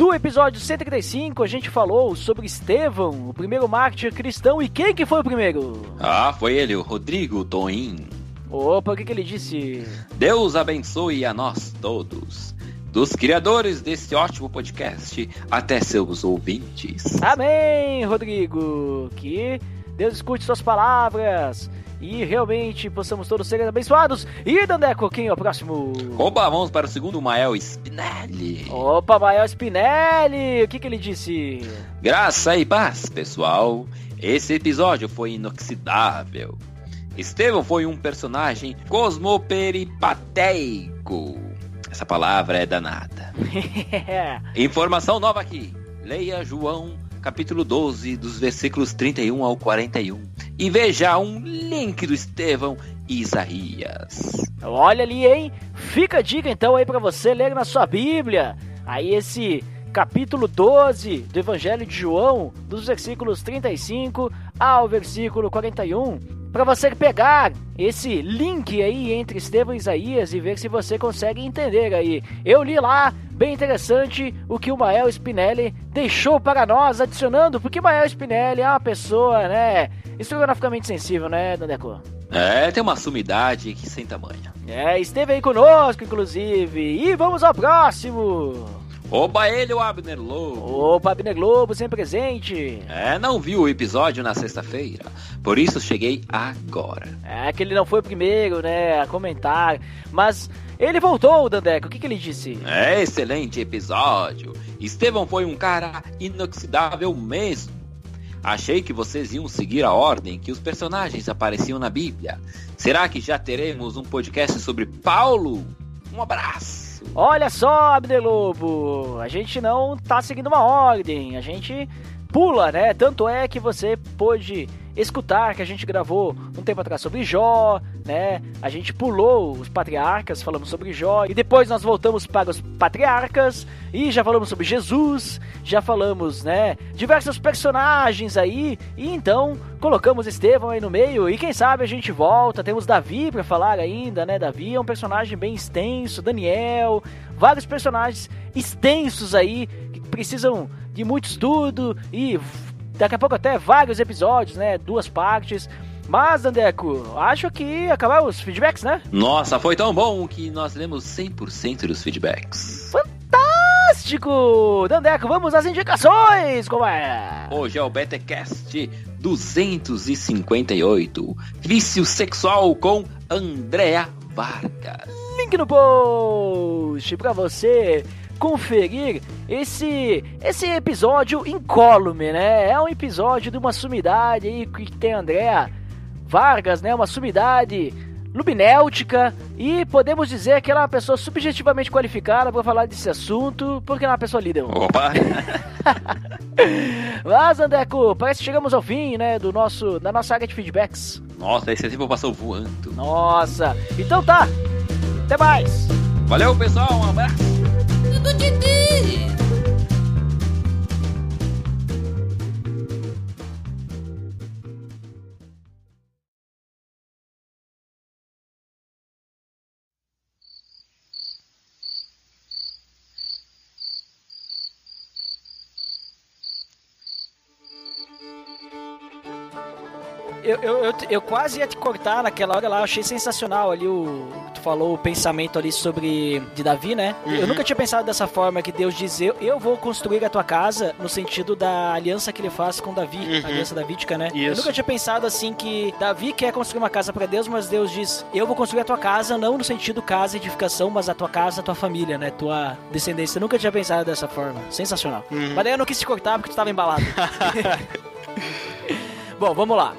Do episódio 135, a gente falou sobre Estevão, o primeiro mártir cristão. E quem que foi o primeiro? Ah, foi ele, o Rodrigo Toim. Opa, o que, que ele disse? Deus abençoe a nós todos. Dos criadores desse ótimo podcast até seus ouvintes. Amém, Rodrigo. Que Deus escute suas palavras e realmente possamos todos ser abençoados. E Dandeco, quem é o próximo? Oba, vamos para o segundo Mael Spinelli. Opa, Mael Spinelli. O que, que ele disse? Graça e paz, pessoal. Esse episódio foi inoxidável. Estevão foi um personagem cosmoperipateico. Essa palavra é danada. Informação nova aqui. Leia João, capítulo 12, dos versículos 31 ao 41. E veja um link do Estevão Isaías. Olha ali, hein? Fica a dica então aí pra você ler na sua Bíblia. Aí esse capítulo 12 do Evangelho de João, dos versículos 35 ao versículo 41. Pra você pegar esse link aí entre Estevão e Isaías e ver se você consegue entender aí. Eu li lá, bem interessante, o que o Mael Spinelli deixou para nós, adicionando, porque o Mael Spinelli é uma pessoa, né, historiograficamente sensível, né, Dandeco? É, tem uma sumidade que sem tamanho. É, esteve aí conosco, inclusive. E vamos ao próximo. Oba ele, o Abner Lobo. Opa, Abner Globo, sempre presente. É, não viu o episódio na sexta-feira, por isso cheguei agora. É que ele não foi o primeiro, né, a comentar. Mas ele voltou, Dandeco. O que, que ele disse? É excelente episódio. Estevão foi um cara inoxidável mesmo. Achei que vocês iam seguir a ordem que os personagens apareciam na Bíblia. Será que já teremos um podcast sobre Paulo? Um abraço. Olha só, Abner Lobo, a gente não tá seguindo uma ordem, a gente pula, né? Tanto é que você pôde escutar que a gente gravou um tempo atrás sobre Jó, né? A gente pulou os patriarcas, falamos sobre Jó, e depois nós voltamos para os patriarcas e já falamos sobre Jesus, já falamos, né, diversos personagens aí, e então colocamos Estevão aí no meio, e quem sabe a gente volta, temos Davi para falar ainda, né? Davi é um personagem bem extenso, Daniel, vários personagens extensos aí que precisam de muito estudo e daqui a pouco até vários episódios, né? Duas partes. Mas, Dandeco, acho que acabaram os feedbacks, né? Nossa, foi tão bom que nós lemos 100% dos feedbacks. Fantástico! Dandeco, vamos às indicações, como é? Hoje é o BTcast 258, Vício Sexual com Andrea Vargas. Link no post pra você conferir esse esse episódio incólume, né? É um episódio de uma sumidade aí que tem a Andrea Vargas, né? Uma sumidade lubinéutica e podemos dizer que ela é uma pessoa subjetivamente qualificada para falar desse assunto, porque ela é uma pessoa líder. Opa! Mas, Andeco, parece que chegamos ao fim, né, do nosso, da nossa área de feedbacks. Nossa, esse tempo passou voando. Nossa, então tá. Até mais. Valeu, pessoal, um abraço. Tudo de Eu, eu, eu, eu quase ia te cortar naquela hora lá, eu achei sensacional ali o. Tu falou o pensamento ali sobre. de Davi, né? Eu nunca tinha pensado dessa forma que Deus diz: eu, eu vou construir a tua casa, no sentido da aliança que ele faz com Davi, a aliança davídica, né? Eu Isso. nunca tinha pensado assim que Davi quer construir uma casa pra Deus, mas Deus diz: eu vou construir a tua casa, não no sentido casa, edificação, mas a tua casa, a tua família, né? Tua descendência. Eu nunca tinha pensado dessa forma. Sensacional. Mas daí eu não quis te cortar porque tu tava embalado. Bom, vamos lá.